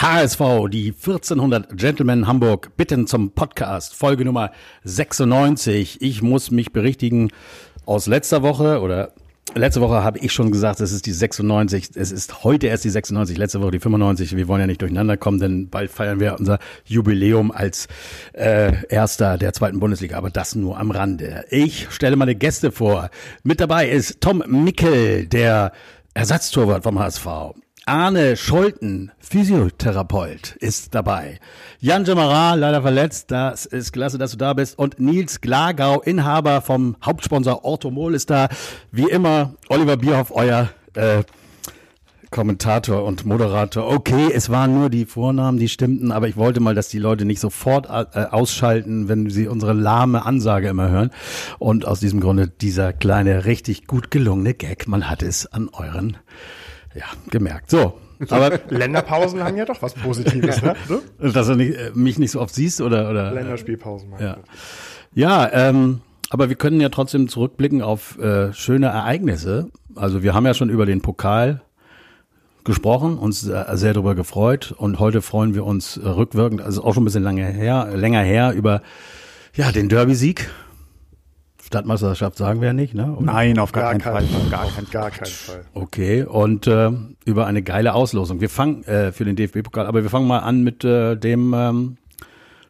HSV, die 1400 Gentlemen Hamburg bitten zum Podcast, Folge Nummer 96. Ich muss mich berichtigen aus letzter Woche oder Letzte Woche habe ich schon gesagt, es ist die 96. Es ist heute erst die 96, letzte Woche die 95. Wir wollen ja nicht durcheinander kommen, denn bald feiern wir unser Jubiläum als äh, Erster der zweiten Bundesliga. Aber das nur am Rande. Ich stelle meine Gäste vor. Mit dabei ist Tom Mickel, der Ersatztorwart vom HSV. Arne Scholten, Physiotherapeut, ist dabei. Jan Jamara, leider verletzt, das ist klasse, dass du da bist. Und Nils Glagau, Inhaber vom Hauptsponsor Orthomol, ist da. Wie immer, Oliver Bierhoff, euer äh, Kommentator und Moderator. Okay, es waren nur die Vornamen, die stimmten, aber ich wollte mal, dass die Leute nicht sofort äh, ausschalten, wenn sie unsere lahme Ansage immer hören. Und aus diesem Grunde dieser kleine, richtig gut gelungene Gag. Man hat es an euren ja, gemerkt. So. Aber Länderpausen haben ja doch was Positives, ne? Dass du nicht, äh, mich nicht so oft siehst oder oder Länderspielpausen. Ja, ja ähm, aber wir können ja trotzdem zurückblicken auf äh, schöne Ereignisse. Also wir haben ja schon über den Pokal gesprochen, uns sehr, sehr darüber gefreut und heute freuen wir uns äh, rückwirkend, also auch schon ein bisschen lange her, länger her über ja den Derby-Sieg Stadtmeisterschaft sagen wir ja nicht, ne? Oder? Nein, auf gar, gar keinen Fall. Fall. Gar, kein, gar keinen Fall. Okay, und äh, über eine geile Auslosung. Wir fangen äh, für den DFB-Pokal, aber wir fangen mal an mit äh, dem ähm,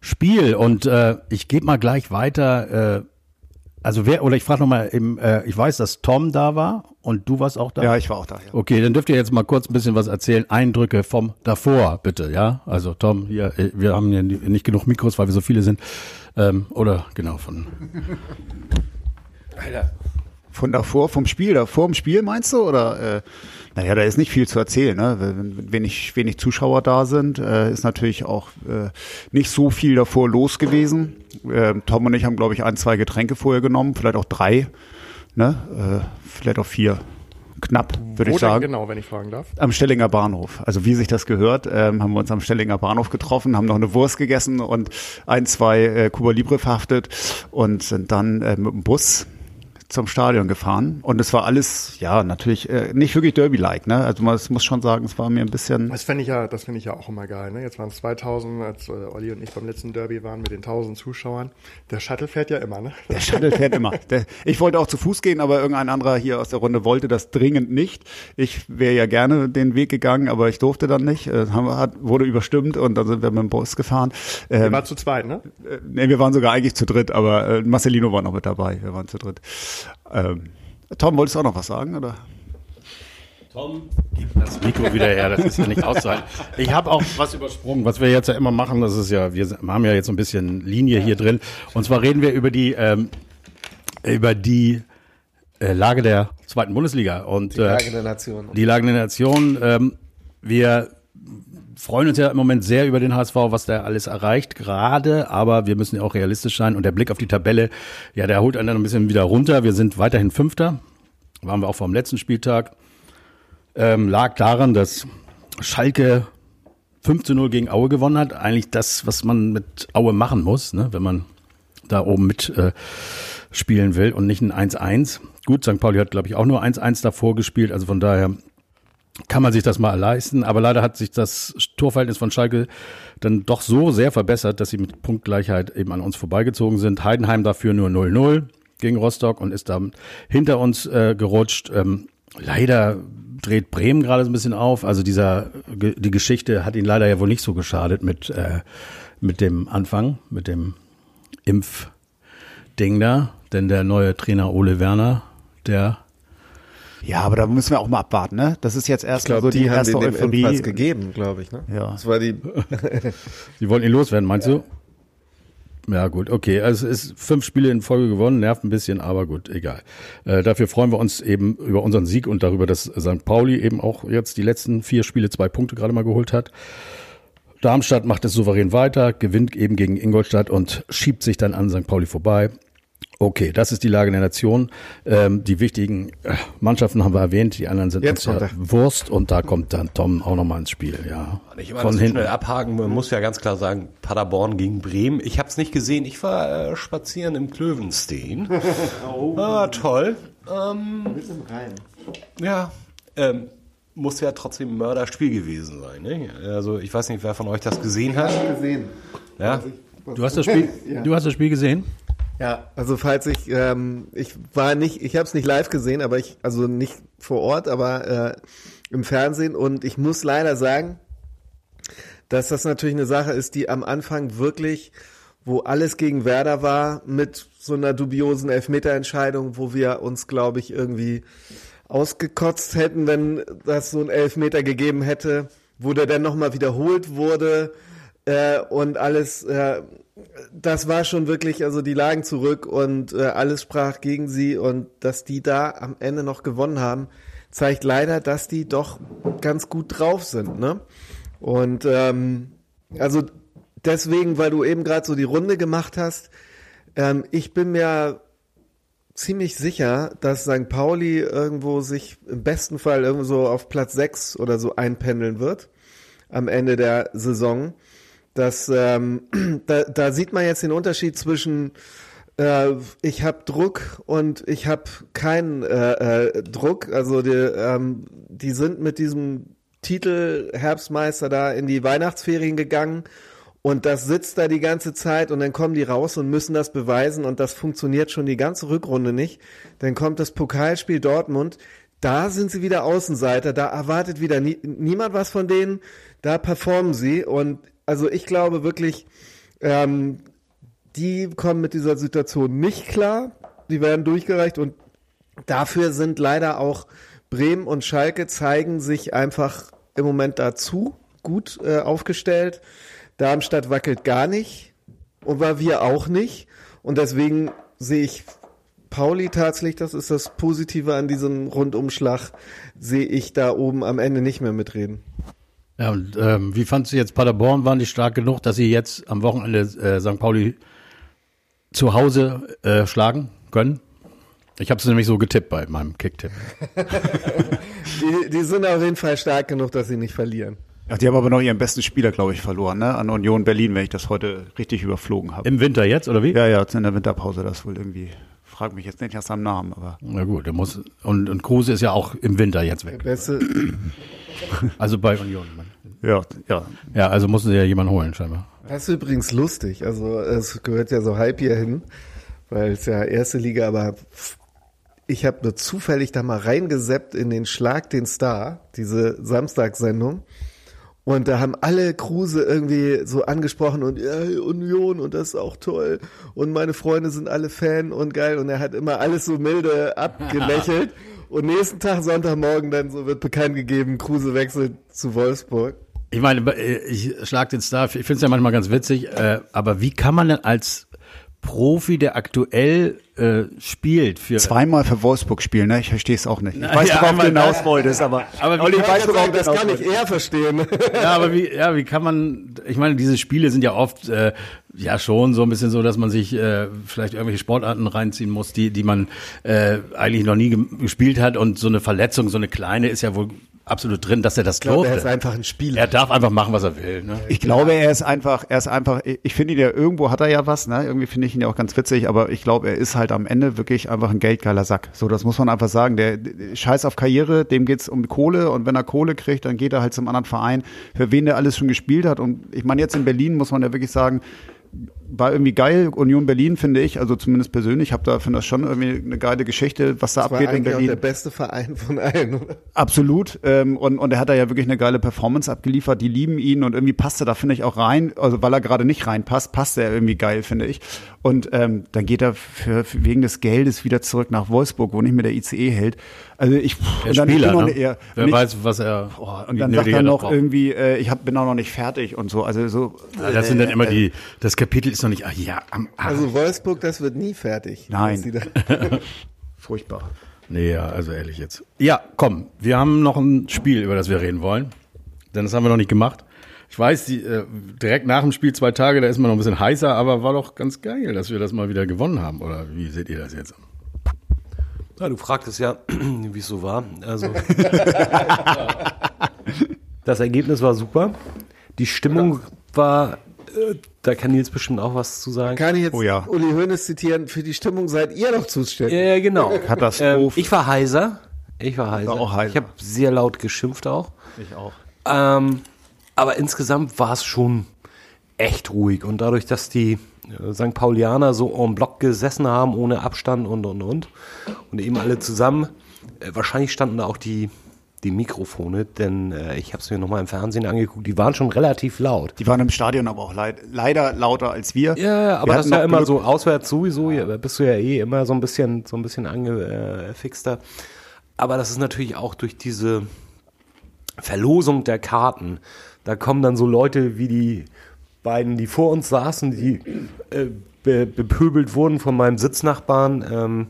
Spiel und äh, ich gebe mal gleich weiter. Äh, also wer oder ich frage nochmal, äh, ich weiß, dass Tom da war und du warst auch da. Ja, ich war auch da. Ja. Okay, dann dürft ihr jetzt mal kurz ein bisschen was erzählen. Eindrücke vom davor, bitte, ja. Also Tom, hier, äh, wir haben ja nicht genug Mikros, weil wir so viele sind. Ähm, oder genau von. Alter. Von davor, vom Spiel, davor im Spiel meinst du? Oder äh, naja, da ist nicht viel zu erzählen. Ne? Wenn wenig, wenig Zuschauer da sind, äh, ist natürlich auch äh, nicht so viel davor los gewesen. Äh, Tom und ich haben, glaube ich, ein, zwei Getränke vorher genommen, vielleicht auch drei, ne? äh, vielleicht auch vier. Knapp, würde ich sagen. genau, wenn ich fragen darf? Am Stellinger Bahnhof. Also wie sich das gehört, ähm, haben wir uns am Stellinger Bahnhof getroffen, haben noch eine Wurst gegessen und ein, zwei äh, Cuba Libre verhaftet und sind dann äh, mit dem Bus zum Stadion gefahren und es war alles, ja, natürlich äh, nicht wirklich Derby-like, ne? Also man muss schon sagen, es war mir ein bisschen. Das finde ich ja, das finde ich ja auch immer geil, ne? Jetzt waren es 2000, als äh, Olli und ich beim letzten Derby waren mit den 1000 Zuschauern. Der Shuttle fährt ja immer, ne? Der Shuttle fährt immer. Der, ich wollte auch zu Fuß gehen, aber irgendein anderer hier aus der Runde wollte das dringend nicht. Ich wäre ja gerne den Weg gegangen, aber ich durfte dann nicht. Äh, hat, wurde überstimmt und dann sind wir mit dem Bus gefahren. Ähm, wir waren zu zweit, ne? Äh, nee, wir waren sogar eigentlich zu dritt, aber äh, Marcelino war noch mit dabei. Wir waren zu dritt. Ähm, Tom, wolltest du auch noch was sagen? Oder? Tom, gib das Mikro wieder her, das ist ja nicht auszuhalten. Ich habe auch was übersprungen, was wir jetzt ja immer machen, das ist ja, wir haben ja jetzt so ein bisschen Linie hier drin. Und zwar reden wir über die, ähm, über die äh, Lage der zweiten Bundesliga. Und, die Lage der Nation. Die Lage der Nation. Ähm, wir freuen uns ja im Moment sehr über den HSV, was der alles erreicht gerade, aber wir müssen ja auch realistisch sein und der Blick auf die Tabelle, ja, der holt einen dann ein bisschen wieder runter. Wir sind weiterhin Fünfter, waren wir auch vom letzten Spieltag. Ähm, lag daran, dass Schalke 5 zu 0 gegen Aue gewonnen hat. Eigentlich das, was man mit Aue machen muss, ne, wenn man da oben mit äh, spielen will und nicht ein 1-1. Gut, St. Pauli hat, glaube ich, auch nur 1-1 davor gespielt. Also von daher kann man sich das mal leisten. Aber leider hat sich das Torverhältnis von Schalke dann doch so sehr verbessert, dass sie mit Punktgleichheit eben an uns vorbeigezogen sind. Heidenheim dafür nur 0-0 gegen Rostock und ist dann hinter uns äh, gerutscht. Ähm, leider dreht Bremen gerade so ein bisschen auf. Also dieser die Geschichte hat ihn leider ja wohl nicht so geschadet mit äh, mit dem Anfang, mit dem Impfding da, denn der neue Trainer Ole Werner, der ja, aber da müssen wir auch mal abwarten, ne? Das ist jetzt erst glaub, so die, die erste haben Euphorie. Den gegeben, glaube ich, ne? Ja. Das war die. die wollten ihn loswerden, meinst ja. du? Ja, gut, okay. Also es ist fünf Spiele in Folge gewonnen, nervt ein bisschen, aber gut, egal. Äh, dafür freuen wir uns eben über unseren Sieg und darüber, dass St. Pauli eben auch jetzt die letzten vier Spiele zwei Punkte gerade mal geholt hat. Darmstadt macht es souverän weiter, gewinnt eben gegen Ingolstadt und schiebt sich dann an St. Pauli vorbei. Okay, das ist die Lage der Nation. Ähm, die wichtigen äh, Mannschaften haben wir erwähnt, die anderen sind Jetzt uns ja Wurst und da kommt dann Tom auch nochmal ins Spiel. Ja. Ich immer Von hinten. schnell abhaken, man muss ja ganz klar sagen, Paderborn gegen Bremen. Ich habe es nicht gesehen, ich war äh, spazieren im Klövenstein. oh. Ah, toll. Ähm, Mit im Rhein. Ja, ähm, muss ja trotzdem ein Mörderspiel gewesen sein. Ne? Also ich weiß nicht, wer von euch das gesehen hat. gesehen. Ja? Du hast das Spiel, Ja. du hast das Spiel gesehen? Ja, also falls ich, ähm, ich war nicht, ich habe es nicht live gesehen, aber ich, also nicht vor Ort, aber äh, im Fernsehen. Und ich muss leider sagen, dass das natürlich eine Sache ist, die am Anfang wirklich, wo alles gegen Werder war, mit so einer dubiosen Elfmeterentscheidung, wo wir uns, glaube ich, irgendwie ausgekotzt hätten, wenn das so ein Elfmeter gegeben hätte, wo der dann nochmal wiederholt wurde äh, und alles, äh, das war schon wirklich, also die lagen zurück und äh, alles sprach gegen sie und dass die da am Ende noch gewonnen haben, zeigt leider, dass die doch ganz gut drauf sind, ne? Und ähm, also deswegen, weil du eben gerade so die Runde gemacht hast, ähm, ich bin mir ziemlich sicher, dass St. Pauli irgendwo sich im besten Fall irgendwo so auf Platz 6 oder so einpendeln wird am Ende der Saison. Das, ähm, da, da sieht man jetzt den Unterschied zwischen äh, ich habe Druck und ich habe keinen äh, äh, Druck. Also die, ähm, die sind mit diesem Titel Herbstmeister da in die Weihnachtsferien gegangen und das sitzt da die ganze Zeit und dann kommen die raus und müssen das beweisen und das funktioniert schon die ganze Rückrunde nicht. Dann kommt das Pokalspiel Dortmund, da sind sie wieder Außenseiter, da erwartet wieder nie, niemand was von denen, da performen sie und also ich glaube wirklich, ähm, die kommen mit dieser Situation nicht klar, die werden durchgereicht und dafür sind leider auch Bremen und Schalke zeigen sich einfach im Moment dazu gut äh, aufgestellt. Darmstadt wackelt gar nicht und war wir auch nicht. Und deswegen sehe ich Pauli tatsächlich, das ist das Positive an diesem Rundumschlag, sehe ich da oben am Ende nicht mehr mitreden. Ja, und ähm, wie fandst du jetzt Paderborn? Waren die stark genug, dass sie jetzt am Wochenende äh, St. Pauli zu Hause äh, schlagen können? Ich habe es nämlich so getippt bei meinem Kicktipp. Die, die sind auf jeden Fall stark genug, dass sie nicht verlieren. Ach, die haben aber noch ihren besten Spieler, glaube ich, verloren, ne? An Union Berlin, wenn ich das heute richtig überflogen habe. Im Winter jetzt, oder wie? Ja, ja, in der Winterpause, das wohl irgendwie. Frag mich jetzt nicht nach seinem Namen, aber. Na gut, der muss und, und Kruse ist ja auch im Winter jetzt weg. Beste, Also bei Union. Ja, ja. Ja, also mussten sie ja jemanden holen, scheinbar. Das ist übrigens lustig. Also es gehört ja so halb hier hin, weil es ja erste Liga, aber ich habe nur zufällig da mal reingeseppt in den Schlag den Star, diese Samstagssendung. Und da haben alle Kruse irgendwie so angesprochen und ja, Union und das ist auch toll. Und meine Freunde sind alle Fan und geil. Und er hat immer alles so milde abgelächelt. und nächsten Tag, Sonntagmorgen, dann so wird bekannt gegeben, Kruse wechselt zu Wolfsburg. Ich meine, äh, ich schlag den Star, ich finde es ja manchmal ganz witzig, äh, aber wie kann man denn als Profi, der aktuell äh, spielt, für Zweimal für Wolfsburg spielen, ne? Ich verstehe es auch nicht. Ich weiß, ja, worauf du hinaus wolltest, aber. Aber Olli, Ich weiß, worauf das kann ich eher verstehen. Ja, aber wie, ja, wie kann man, ich meine, diese Spiele sind ja oft, äh, ja schon so ein bisschen so, dass man sich äh, vielleicht irgendwelche Sportarten reinziehen muss, die, die man äh, eigentlich noch nie gespielt hat und so eine Verletzung, so eine kleine ist ja wohl absolut drin, dass er das Ich glaube, er ist einfach ein Spieler. Er darf einfach machen, was er will. Ne? Ich glaube, er ist einfach, er ist einfach, ich finde ihn ja, irgendwo hat er ja was, ne? Irgendwie finde ich ihn ja auch ganz witzig, aber ich glaube, er ist halt am Ende wirklich einfach ein geldgeiler Sack. So, das muss man einfach sagen. Der, der Scheiß auf Karriere, dem geht's um Kohle und wenn er Kohle kriegt, dann geht er halt zum anderen Verein, für wen der alles schon gespielt hat. Und ich meine, jetzt in Berlin muss man ja wirklich sagen, war irgendwie geil. Union Berlin finde ich, also zumindest persönlich, habe da finde das schon irgendwie eine geile Geschichte, was da Das war abgeht in eigentlich auch Berlin. der beste Verein von allen, oder? Absolut. Ähm, und, und er hat da ja wirklich eine geile Performance abgeliefert. Die lieben ihn und irgendwie passt er da, finde ich, auch rein. Also weil er gerade nicht reinpasst, passt er irgendwie geil, finde ich. Und ähm, dann geht er für, für wegen des Geldes wieder zurück nach Wolfsburg, wo nicht mehr der ICE hält. Also ich, Der und dann, Spieler, bin noch ne? eher, Wer nicht, weiß, was er und wie dann sagt er noch braucht. irgendwie, äh, ich hab, bin auch noch nicht fertig und so. Also so. Ja, das sind dann immer die, das Kapitel ist noch nicht, ah ja, am Arsch. Also Wolfsburg, das wird nie fertig. Nein. Furchtbar. Nee, ja, also ehrlich jetzt. Ja, komm, wir haben noch ein Spiel, über das wir reden wollen. Denn das haben wir noch nicht gemacht. Ich weiß, die, äh, direkt nach dem Spiel zwei Tage, da ist man noch ein bisschen heißer, aber war doch ganz geil, dass wir das mal wieder gewonnen haben. Oder wie seht ihr das jetzt? Ja, du fragtest ja, wie es so war. Also das Ergebnis war super. Die Stimmung war, äh, da kann Nils bestimmt auch was zu sagen. Kann ich jetzt Oh ja. Uli Hoeneß zitieren? Für die Stimmung seid ihr doch zuständig. Ja, ja, genau. Katastrophe. Ähm, ich war heiser. Ich war heiser. War auch heiser. Ich habe sehr laut geschimpft auch. Ich auch. Ähm, aber insgesamt war es schon echt ruhig. Und dadurch, dass die äh, St. Paulianer so en bloc gesessen haben, ohne Abstand und, und, und, und eben alle zusammen, äh, wahrscheinlich standen da auch die, die Mikrofone, denn äh, ich habe es mir nochmal im Fernsehen angeguckt, die waren schon relativ laut. Die waren im Stadion aber auch leid, leider lauter als wir. Ja, aber Wir das ist ja immer Glück- so auswärts sowieso, ja, bist du ja eh immer so ein bisschen, so ein bisschen angefixter. Aber das ist natürlich auch durch diese Verlosung der Karten. Da kommen dann so Leute wie die beiden, die vor uns saßen, die äh, be bepöbelt wurden von meinem Sitznachbarn, ähm,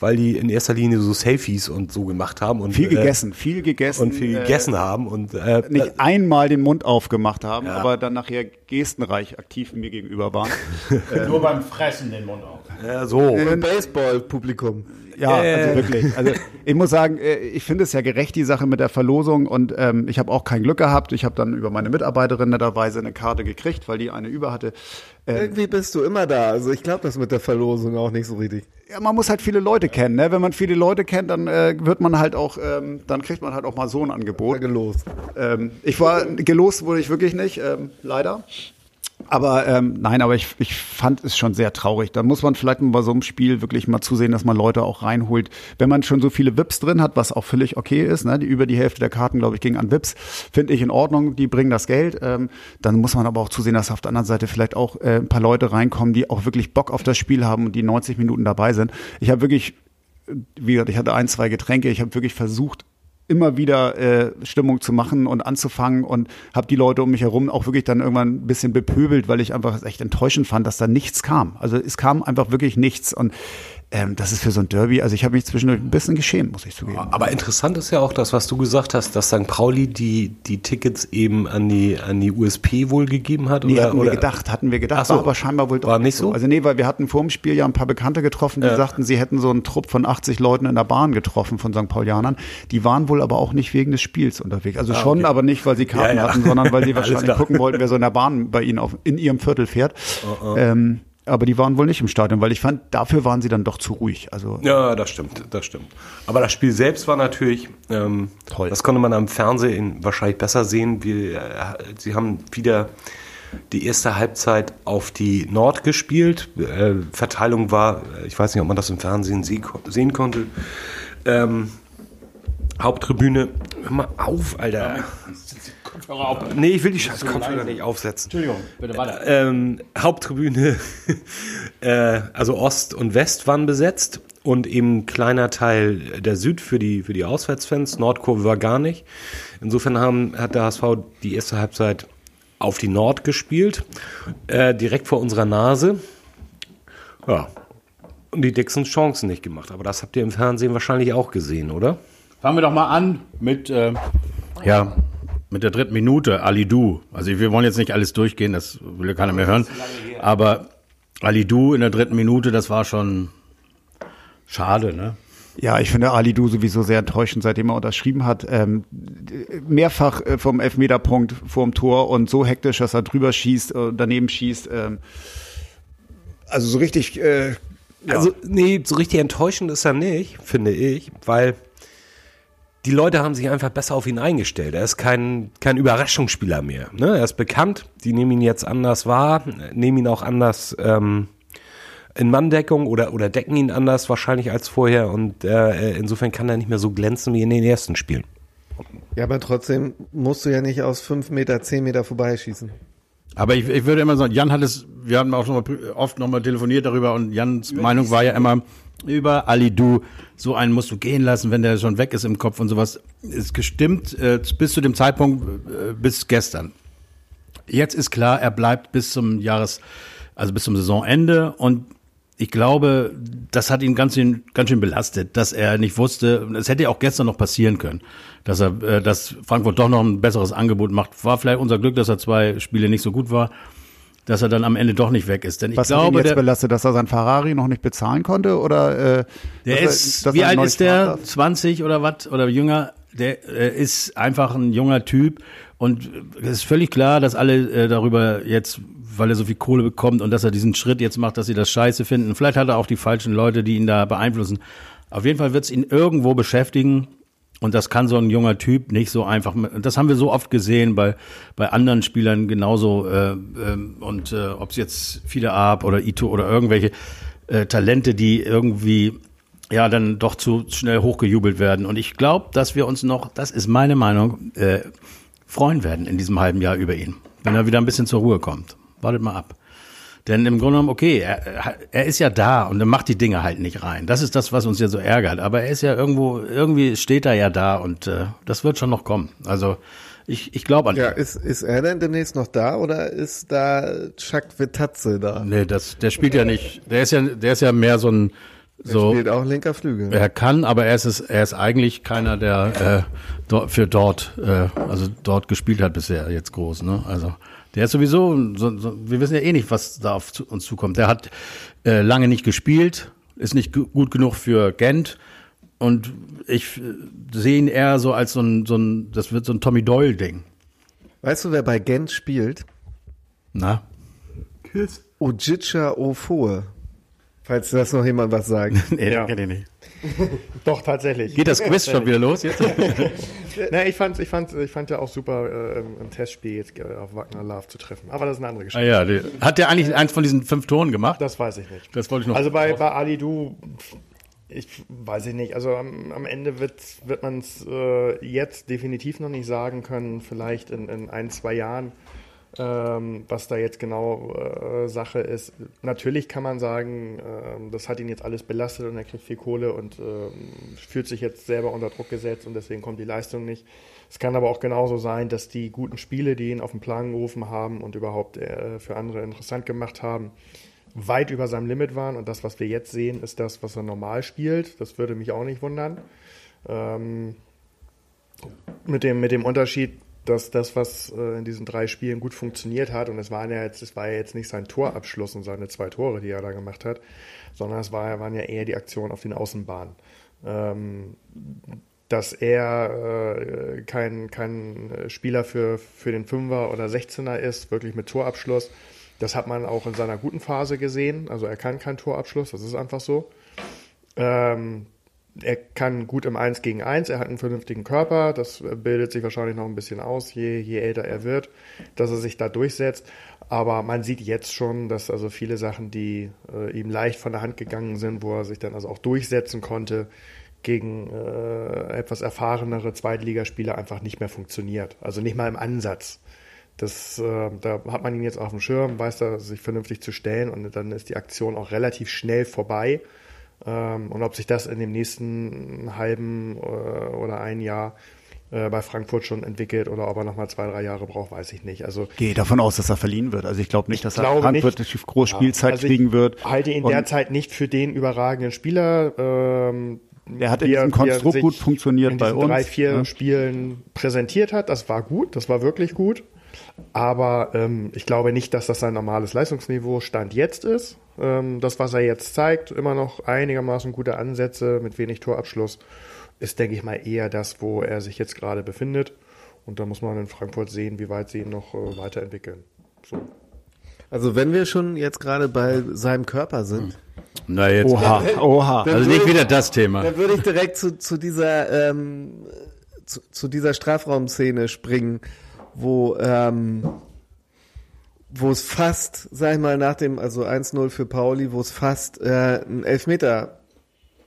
weil die in erster Linie so Selfies und so gemacht haben und Viel äh, gegessen, viel gegessen. und viel äh, gegessen haben und äh, Nicht einmal den Mund aufgemacht haben, aber dann nachher gestenreich aktiv mir gegenüber waren. Nur beim Fressen den Mund auf. äh, so. Baseball-Publikum. Ja, Äh. also wirklich. Also ich muss sagen, äh, ich finde es ja gerecht, die Sache mit der Verlosung und ähm, ich habe auch kein Glück gehabt. Ich habe dann über meine Mitarbeiterin netterweise eine Karte gekriegt, weil die eine über hatte. Äh, Irgendwie bist du immer da. Also ich glaube das mit der Verlosung auch nicht so richtig. ja, man muss halt viele Leute kennen. Ne? Wenn man viele Leute kennt, dann äh, wird man halt auch, ähm, dann kriegt man halt auch mal so ein Angebot. Gelost. Ähm, ich war gelost wurde ich wirklich nicht, ähm, leider. Aber ähm, nein, aber ich, ich fand es schon sehr traurig. Da muss man vielleicht bei so einem Spiel wirklich mal zusehen, dass man Leute auch reinholt. Wenn man schon so viele VIPs drin hat, was auch völlig okay ist, ne? die über die Hälfte der Karten, glaube ich, ging an VIPs, finde ich in Ordnung, die bringen das Geld. Ähm, dann muss man aber auch zusehen, dass auf der anderen Seite vielleicht auch äh, ein paar Leute reinkommen, die auch wirklich Bock auf das Spiel haben und die 90 Minuten dabei sind. Ich habe wirklich wie gesagt, ich hatte ein, zwei Getränke. Ich habe wirklich versucht, immer wieder äh, Stimmung zu machen und anzufangen und habe die Leute um mich herum auch wirklich dann irgendwann ein bisschen bepöbelt, weil ich einfach echt enttäuschend fand, dass da nichts kam. Also es kam einfach wirklich nichts und ähm, das ist für so ein Derby, also ich habe mich zwischendurch ein bisschen geschämt, muss ich zugeben. Aber interessant ist ja auch das, was du gesagt hast, dass St. Pauli die, die Tickets eben an die, an die USP wohl gegeben hat. Nee, oder, hatten oder? wir gedacht, hatten wir gedacht, Ach so. war aber scheinbar wohl doch War nicht so? Also nee, weil wir hatten vor dem Spiel ja ein paar Bekannte getroffen, die Ja. sagten, sie hätten so einen Trupp von 80 Leuten in der Bahn getroffen von St. Paulianern. Die waren wohl aber auch nicht wegen des Spiels unterwegs. Also schon, Ah, okay. aber nicht, weil sie Karten Ja, ja. hatten, sondern weil sie wahrscheinlich gucken wollten, wer so in der Bahn bei ihnen auf, in ihrem Viertel fährt. Oh, Ähm, aber die waren wohl nicht im Stadion, weil ich fand, dafür waren sie dann doch zu ruhig. Also Ja, das stimmt, das stimmt. Aber das Spiel selbst war natürlich ähm, Toll. Das konnte man am Fernsehen wahrscheinlich besser sehen. Wir, äh, sie haben wieder die erste Halbzeit auf die Nord gespielt. Äh, Verteilung war, äh, ich weiß nicht, ob man das im Fernsehen sie sehen konnte. Ähm, Haupttribüne, hör mal auf, Alter. Kopfhörer auf. Nee, ich will die scheiß Kopfhörer nicht aufsetzen. Entschuldigung, bitte weiter. Ähm, Haupttribüne, äh, also Ost und West waren besetzt und eben ein kleiner Teil der Süd für die, für die Auswärtsfans. Nordkurve war gar nicht. Insofern haben, hat der HSV die erste Halbzeit auf die Nord gespielt, äh, direkt vor unserer Nase. Ja. Und die dicksten Chancen nicht gemacht. Aber das habt ihr im Fernsehen wahrscheinlich auch gesehen, oder? Fangen wir doch mal an mit, äh, ja, mit der dritten Minute, Ali Du. Also wir wollen jetzt nicht alles durchgehen, das will ja keiner mehr hören. Aber Ali Du in der dritten Minute, das war schon schade, ne? Ja, ich finde Ali Du sowieso sehr enttäuschend, seitdem er unterschrieben hat. Ähm, mehrfach äh, vom Elfmeterpunkt vorm Tor und so hektisch, dass er drüber schießt, äh, daneben schießt. Ähm, also so richtig. Äh, ja. Also, nee, so richtig enttäuschend ist er nicht, finde ich, weil die Leute haben sich einfach besser auf ihn eingestellt. Er ist kein, kein Überraschungsspieler mehr. Ne? Er ist bekannt, die nehmen ihn jetzt anders wahr, nehmen ihn auch anders ähm, in Manndeckung oder, oder decken ihn anders wahrscheinlich als vorher und äh, insofern kann er nicht mehr so glänzen wie in den ersten Spielen. Ja, aber trotzdem musst du ja nicht aus fünf Meter, zehn Meter vorbeischießen. Aber ich, ich würde immer sagen, Jan hat es, wir haben auch schon mal, oft noch mal telefoniert darüber und Jans Meinung war ja immer, über Ali Du, so einen musst du gehen lassen, wenn der schon weg ist im Kopf und sowas. Ist gestimmt äh, bis zu dem Zeitpunkt, äh, bis gestern. Jetzt ist klar, er bleibt bis zum Jahres, also bis zum Saisonende und ich glaube, das hat ihn ganz schön, ganz schön belastet, dass er nicht wusste, es hätte auch gestern noch passieren können, dass er, äh, dass Frankfurt doch noch ein besseres Angebot macht. War vielleicht unser Glück, dass er zwei Spiele nicht so gut war, dass er dann am Ende doch nicht weg ist. Denn ich was glaube, jetzt der, belastet, dass er sein Ferrari noch nicht bezahlen konnte? Oder äh, der er- ist, dass wie er alt ist der? darf? 20 oder was? Oder jünger? Der äh, ist einfach ein junger Typ und es ist völlig klar, dass alle äh, darüber jetzt, weil er so viel Kohle bekommt und dass er diesen Schritt jetzt macht, dass sie das scheiße finden. Vielleicht hat er auch die falschen Leute, die ihn da beeinflussen. Auf jeden Fall wird es ihn irgendwo beschäftigen Und das kann so ein junger Typ nicht so einfach. Das haben wir so oft gesehen bei bei anderen Spielern genauso. Äh, ähm, und äh, ob es jetzt viele Ab oder Ito oder irgendwelche äh, Talente, die irgendwie ja dann doch zu schnell hochgejubelt werden. Und ich glaube, dass wir uns noch, das ist meine Meinung, äh, freuen werden in diesem halben Jahr über ihn, wenn er wieder ein bisschen zur Ruhe kommt. Wartet mal ab. Denn im Grunde genommen, okay, er, er ist ja da und er macht die Dinge halt nicht rein. Das ist das, was uns ja so ärgert. Aber er ist ja irgendwo, irgendwie steht er ja da und äh, das wird schon noch kommen. Also ich, ich glaube an Ja, ihn. ist, ist er denn demnächst noch da oder ist da Chuck Vitatze da? Nee, das, der spielt ja nicht, der ist ja, der ist ja mehr so ein, so, Spielt auch linker Flügel. er kann, aber er ist, es, er ist eigentlich keiner, der äh, dort, für dort, äh, also dort gespielt hat bisher jetzt groß. Ne? Also der ist sowieso, so, so, wir wissen ja eh nicht, was da auf uns zukommt. Der hat äh, lange nicht gespielt, ist nicht gu- gut genug für Gent und ich äh, sehe ihn eher so als so ein, so ein, das wird so ein Tommy Doyle-Ding. Weißt du, wer bei Gent spielt? Na? Ojicha Ofoe. Falls das noch jemand was sagt. Nee, Ja. kenn ich nicht. Doch, tatsächlich. Geht das Quiz schon wieder los jetzt? Na, ich fand, ich fand, ich fand ja auch super, äh, im, Testspiel jetzt äh, auf Wagner Love zu treffen. Aber das ist eine andere ah, Geschichte. ja, die, hat der eigentlich eins von diesen fünf Toren gemacht? Das weiß ich nicht. Das wollte ich noch. Also bei, bei Ali Du, ich weiß ich nicht. Also am, am Ende wird, wird man es äh, jetzt definitiv noch nicht sagen können. Vielleicht in, in ein, zwei Jahren, ähm, was da jetzt genau äh, Sache ist. Natürlich kann man sagen, ähm, das hat ihn jetzt alles belastet und er kriegt viel Kohle und ähm, fühlt sich jetzt selber unter Druck gesetzt und deswegen kommt die Leistung nicht. Es kann aber auch genauso sein, dass die guten Spiele, die ihn auf den Plan gerufen haben und überhaupt äh, für andere interessant gemacht haben, weit über seinem Limit waren. Und das, was wir jetzt sehen, ist das, was er normal spielt. Das würde mich auch nicht wundern. Ähm, mit, dem, mit dem Unterschied, dass das, was äh, in diesen drei Spielen gut funktioniert hat, und es waren ja jetzt, es war ja jetzt nicht sein Torabschluss und seine zwei Tore, die er da gemacht hat, sondern es war, waren ja eher die Aktionen auf den Außenbahnen. Ähm, dass er äh, kein, kein Spieler für, für den Fünfer oder 16er ist, wirklich mit Torabschluss. Das hat man auch in seiner guten Phase gesehen. Also er kann keinen Torabschluss, das ist einfach so. Ähm, er kann gut im 1 gegen 1, er hat einen vernünftigen Körper, das bildet sich wahrscheinlich noch ein bisschen aus, je, je älter er wird, dass er sich da durchsetzt. Aber man sieht jetzt schon, dass also viele Sachen, die äh, ihm leicht von der Hand gegangen sind, wo er sich dann also auch durchsetzen konnte, gegen äh, etwas erfahrenere Zweitligaspieler einfach nicht mehr funktioniert. Also nicht mal im Ansatz. Das, äh, da hat man ihn jetzt auf dem Schirm, weiß da sich vernünftig zu stellen und dann ist die Aktion auch relativ schnell vorbei. Ähm, und ob sich das in dem nächsten halben äh, oder ein Jahr äh, bei Frankfurt schon entwickelt oder ob er nochmal zwei, drei Jahre braucht, weiß ich nicht. Also Gehe davon aus, dass er verliehen wird. Also ich glaube nicht, dass er glaube Frankfurt nicht. groß Spielzeit also kriegen ich wird. halte ihn derzeit nicht für den überragenden Spieler. Ähm, Der hat in er- diesem er Konstrukt gut funktioniert in bei uns, drei, vier ne? Spielen präsentiert hat. Das war gut, das war wirklich gut. Aber ähm, ich glaube nicht, dass das sein normales Leistungsniveau Stand jetzt ist. Ähm, das, was er jetzt zeigt, immer noch einigermaßen gute Ansätze mit wenig Torabschluss, ist, denke ich mal, eher das, wo er sich jetzt gerade befindet. Und da muss man in Frankfurt sehen, wie weit sie ihn noch äh, weiterentwickeln. So. Also wenn wir schon jetzt gerade bei seinem Körper sind, Na jetzt. Oha, oha. Also nicht wieder das Thema. dann würde ich direkt zu, zu dieser ähm, zu, zu dieser Strafraumszene springen, wo ähm, wo es fast, sag ich mal, nach dem, also 1-0 für Pauli, wo es fast äh, einen Elfmeter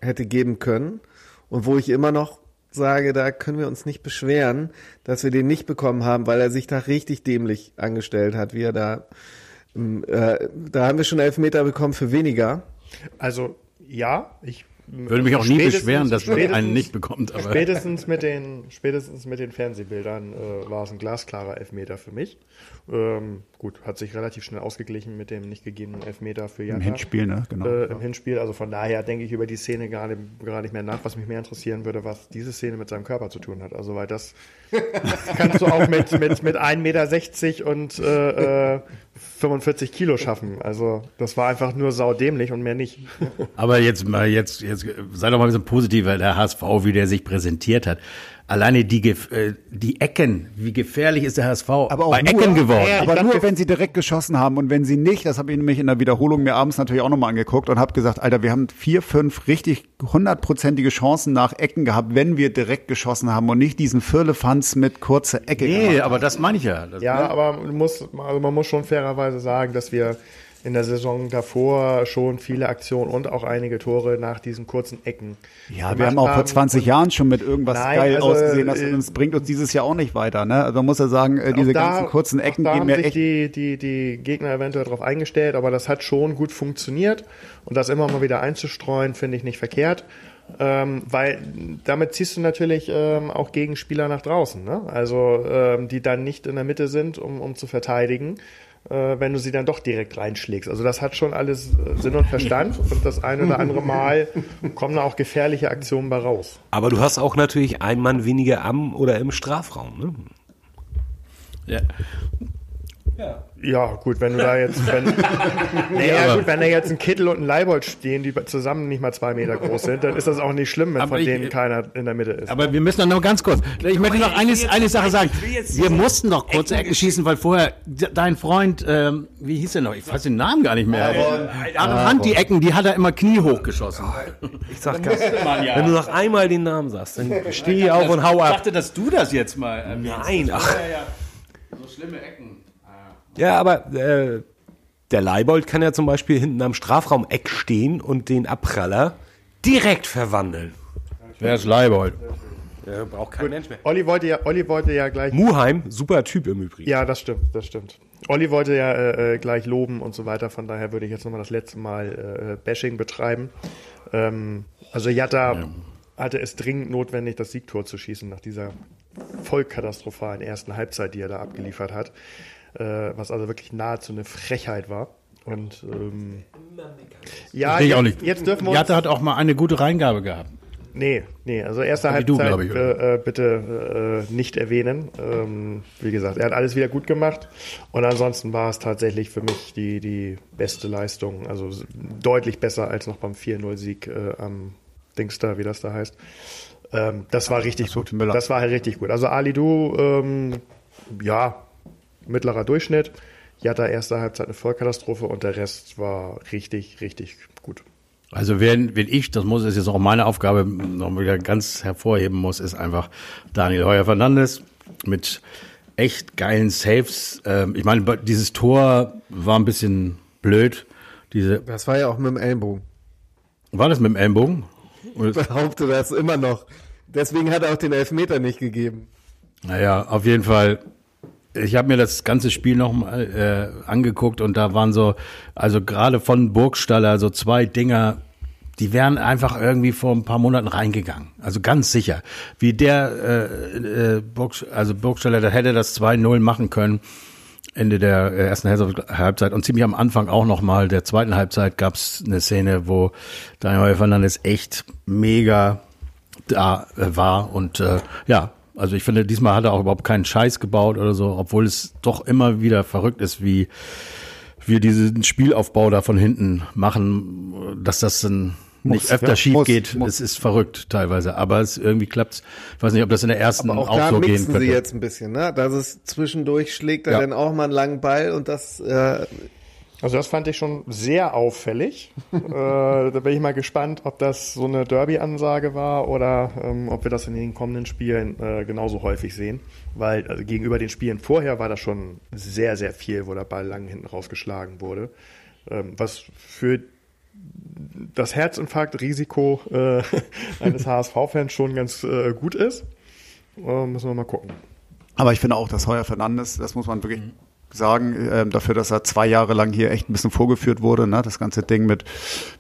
hätte geben können und wo ich immer noch sage, da können wir uns nicht beschweren, dass wir den nicht bekommen haben, weil er sich da richtig dämlich angestellt hat, wie er da, ähm, äh, da haben wir schon Elfmeter bekommen für weniger. Also ja, ich Würde mich auch nie beschweren, dass man einen nicht bekommt. Aber Spätestens mit den, spätestens mit den Fernsehbildern äh, war es ein glasklarer Elfmeter für mich. Ähm, gut, hat sich relativ schnell ausgeglichen mit dem nicht gegebenen Elfmeter für Im Jatta. Hinspiel, ne? Genau. Äh, Im Hinspiel, also von daher denke ich über die Szene gerade gar nicht mehr nach. Was mich mehr interessieren würde, was diese Szene mit seinem Körper zu tun hat. Also, weil das kannst du auch mit, mit, mit 1,60 Meter und äh, äh, 45 Kilo schaffen. Also, das war einfach nur saudämlich und mehr nicht. Aber jetzt mal, jetzt, jetzt sei doch mal ein bisschen positiver, der HSV, wie der sich präsentiert hat. Alleine die, Gef- äh, die Ecken, wie gefährlich ist der HSV aber auch bei nur, Ecken geworden. Ja, aber nur, wenn sie direkt geschossen haben und wenn sie nicht, das habe ich nämlich in der Wiederholung mir abends natürlich auch nochmal angeguckt und habe gesagt, Alter, wir haben vier, fünf richtig hundertprozentige Chancen nach Ecken gehabt, wenn wir direkt geschossen haben und nicht diesen Firlefanz mit kurzer Ecke Nee, gemacht. aber das meine ich ja. Das, Ja, ne? aber man muss, also man muss schon fairerweise sagen, dass wir in der Saison davor schon viele Aktionen und auch einige Tore nach diesen kurzen Ecken. Ja, wir haben auch vor 20 Jahren schon mit irgendwas Nein, geil also, ausgesehen. Das, äh, bringt uns dieses Jahr auch nicht weiter. Ne? Also man muss ja sagen, äh, diese da- ganzen kurzen Ecken da gehen haben mir echt. die, die, die Gegner eventuell darauf eingestellt, aber das hat schon gut funktioniert und das immer mal wieder einzustreuen, finde ich nicht verkehrt. Ähm, weil damit ziehst du natürlich ähm, auch Gegenspieler nach draußen, ne? also ähm, die dann nicht in der Mitte sind, um, um zu verteidigen, äh, wenn du sie dann doch direkt reinschlägst. Also das hat schon alles äh, Sinn und Verstand und das ein oder andere Mal kommen da auch gefährliche Aktionen bei raus. Aber du hast auch natürlich einen Mann weniger am oder im Strafraum. Ne? ja. Ja, gut, wenn du da jetzt, wenn, naja, gut, wenn da jetzt ein Kittel und ein Leibold stehen, die zusammen nicht mal zwei Meter groß sind, dann ist das auch nicht schlimm, wenn Aber von ich- denen keiner in der Mitte ist. Aber wir müssen doch noch ganz kurz. Ich möchte noch eine, eine Sache sagen. ich Wir mussten doch kurze Ecken schießen, weil vorher de- dein Freund, ähm, wie hieß der noch? Ich weiß den Namen gar nicht mehr. Aaron Hunt, die Ecken, die hat er immer kniehoch geschossen. Ich sag ganz, wenn du noch einmal den Namen sagst, dann steh ich auf und hau Ich ab. dachte, dass du das jetzt mal erwähnst. Nein, ach. So schlimme Ecken. Ja, aber äh, der Leibold kann ja zum Beispiel hinten am Strafraum-Eck stehen und den Abpraller direkt verwandeln. Wer ist Leibold? Ja, braucht kein Mensch mehr. Olli wollte ja, Olli wollte ja gleich, Muheim, super Typ im Übrigen. ja, das stimmt, das stimmt. Olli wollte ja äh, äh, gleich loben und so weiter, von daher würde ich jetzt nochmal das letzte Mal äh, Bashing betreiben. Ähm, also Jatta hatte es dringend notwendig, das Siegtor zu schießen nach dieser voll katastrophalen ersten Halbzeit, die er da abgeliefert hat. Äh, was also wirklich nahezu eine Frechheit war. Und ähm, ja, ich auch nicht. jetzt dürfen wir uns Jatte hat auch mal eine gute Reingabe gehabt. Nee, nee, also erste du, Halbzeit glaub ich, äh, äh, bitte äh, nicht erwähnen. Ähm, wie gesagt, er hat alles wieder gut gemacht und ansonsten war es tatsächlich für mich die, die beste Leistung, also deutlich besser als noch beim 4-0-Sieg äh, am Dingster, wie das da heißt. Ähm, das war richtig so, gut. Das war halt richtig gut. Also Ali Du, ähm, ja, mittlerer Durchschnitt. Jatta erste Halbzeit eine Vollkatastrophe und der Rest war richtig, richtig gut. Also wenn, wenn ich, das muss ist jetzt auch meine Aufgabe, noch wieder ganz hervorheben muss, ist einfach Daniel Heuer Fernandes mit echt geilen Saves. Ähm, ich meine, dieses Tor war ein bisschen blöd. Diese, Das war ja auch mit dem Ellenbogen. war das mit dem Ellenbogen? Oder- Behaupte das immer noch. Deswegen hat er auch den Elfmeter nicht gegeben. Naja, auf jeden Fall. Ich habe mir das ganze Spiel noch mal äh, angeguckt und da waren so, also gerade von Burgstaller so zwei Dinger, die wären einfach irgendwie vor ein paar Monaten reingegangen. Also ganz sicher. Wie der, äh, äh, Burg, also Burgstaller, der hätte das 2-0 machen können. Ende der äh, ersten Halbzeit und ziemlich am Anfang auch noch mal der zweiten Halbzeit gab es eine Szene, wo Daniel Fernandes echt mega da äh, war und äh, ja, also ich finde, diesmal hat er auch überhaupt keinen Scheiß gebaut oder so, obwohl es doch immer wieder verrückt ist, wie wir diesen Spielaufbau da von hinten machen, dass das dann nicht Muss, öfter ja, schief muss, geht. muss. Es ist verrückt teilweise, aber es irgendwie klappt. Ich weiß nicht, ob das in der ersten Aber auch, auch, da so gehen könnte. sie jetzt ein bisschen, ne? Dass es zwischendurch schlägt er Ja. dann auch mal einen langen Ball und das äh, Also das fand ich schon sehr auffällig. äh, da bin ich mal gespannt, ob das so eine Derby-Ansage war oder ähm, ob wir das in den kommenden Spielen äh, genauso häufig sehen. Weil also gegenüber den Spielen vorher war das schon sehr, sehr viel, wo der Ball lang hinten rausgeschlagen wurde. Ähm, was für das Herzinfarkt-Risiko äh, eines HSV-Fans schon ganz äh, gut ist. Äh, müssen wir mal gucken. Aber ich finde auch, dass Heuer Fernandes, das muss man wirklich sagen, ähm, dafür, dass er zwei Jahre lang hier echt ein bisschen vorgeführt wurde, ne? das ganze Ding mit,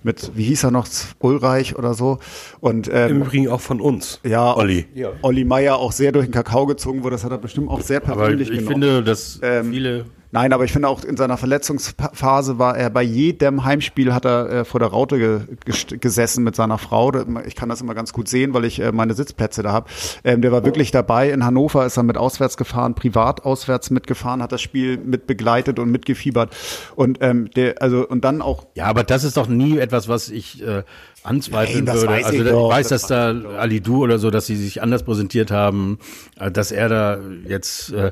mit wie hieß er noch, Ulreich oder so. Und Im ähm, Übrigen auch von uns. ja, Olli. Olli Meier auch sehr durch den Kakao gezogen wurde, das hat er bestimmt auch sehr aber persönlich ich genommen. finde, dass Ähm, viele Nein, aber ich finde auch in seiner Verletzungsphase war er bei jedem Heimspiel hat er äh, vor der Raute ge gesessen mit seiner Frau. Ich kann das immer ganz gut sehen, weil ich äh, meine Sitzplätze da habe. Ähm, der war wirklich dabei. In Hannover ist er mit auswärts gefahren, privat auswärts mitgefahren, hat das Spiel mit begleitet und mitgefiebert. Und ähm, der, also und dann auch Ja, aber das ist doch nie etwas, was ich äh, anzweifeln Nein, das würde. weiß also ich doch, weiß, das dass da Ali Du oder so, dass sie sich anders präsentiert haben, äh, dass er da jetzt äh,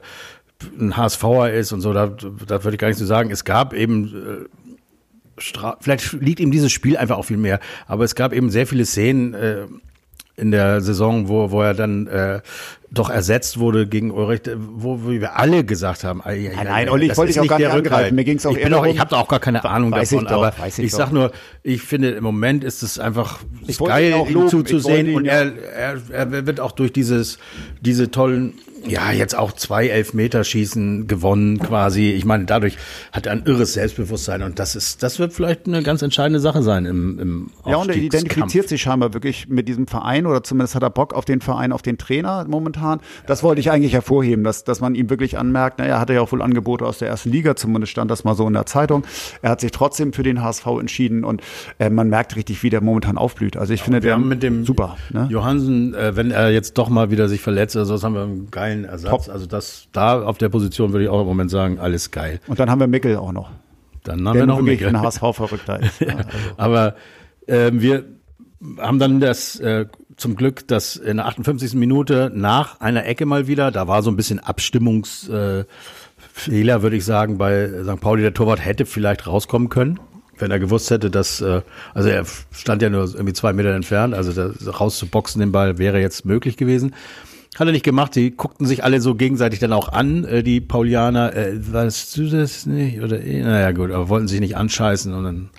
ein HSVer ist und so, da, da würde ich gar nicht so sagen. Es gab eben äh, vielleicht liegt ihm dieses Spiel einfach auch viel mehr, aber es gab eben sehr viele Szenen äh, in der Saison, wo, wo er dann äh, doch ersetzt wurde gegen Ulrich, wo, wo wir alle gesagt haben, ai, ai, nein, Olli, ich wollte dich auch gar nicht angreifen. Mir ging's auch ich eher bin auch, ich habe da auch gar keine Ahnung Weiß davon, ich doch, aber weiß ich, ich sag nur, ich finde im Moment ist es einfach ist geil, auch ihm zuzusehen und ja- er, er, er wird auch durch dieses diese tollen ja, jetzt auch zwei Elfmeterschießen gewonnen quasi. Ich meine, dadurch hat er ein irres Selbstbewusstsein und das ist, das wird vielleicht eine ganz entscheidende Sache sein im, im Ja, und er identifiziert sich scheinbar wirklich mit diesem Verein oder zumindest hat er Bock auf den Verein, auf den Trainer momentan. Das wollte ich eigentlich hervorheben, dass, dass man ihm wirklich anmerkt, naja, er hatte ja auch wohl Angebote aus der ersten Liga, zumindest stand das mal so in der Zeitung. Er hat sich trotzdem für den HSV entschieden und äh, man merkt richtig, wie der momentan aufblüht. Also ich finde, Wir der haben mit dem super. Ne? Johansen, äh, wenn er jetzt doch mal wieder sich verletzt, also das haben wir einen geilen Ersatz. Top. Also das da auf der Position würde ich auch im Moment sagen, alles geil. Und dann haben wir Mickel auch noch. Dann haben Der wir noch wirklich Mikkel. ein HSV-Verrückter ist. Ja, also. Aber ähm, wir haben dann das äh, zum Glück, dass in der 58. Minute nach einer Ecke mal wieder, da war so ein bisschen Abstimmungsfehler, äh, würde ich sagen, bei St. Pauli. Der Torwart hätte vielleicht rauskommen können, wenn er gewusst hätte, dass, äh, also er stand ja nur irgendwie zwei Meter entfernt, also rauszuboxen den Ball wäre jetzt möglich gewesen. Hat er nicht gemacht, die guckten sich alle so gegenseitig dann auch an, äh, die Paulianer, äh, weißt du das nicht? Oder, naja gut, aber wollten sich nicht anscheißen und dann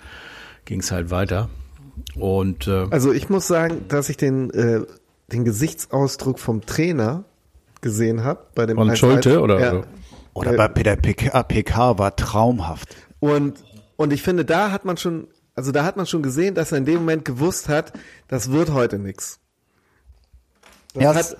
ging es halt weiter. Und äh, Also ich muss sagen, dass ich den, äh, den Gesichtsausdruck vom Trainer gesehen habe bei dem Von 1-1. Schulte oder ja. Oder bei Peter PK, PK war traumhaft. Und und ich finde, da hat man schon, also da hat man schon gesehen, dass er in dem Moment gewusst hat, das wird heute nix. Das Ja, hat,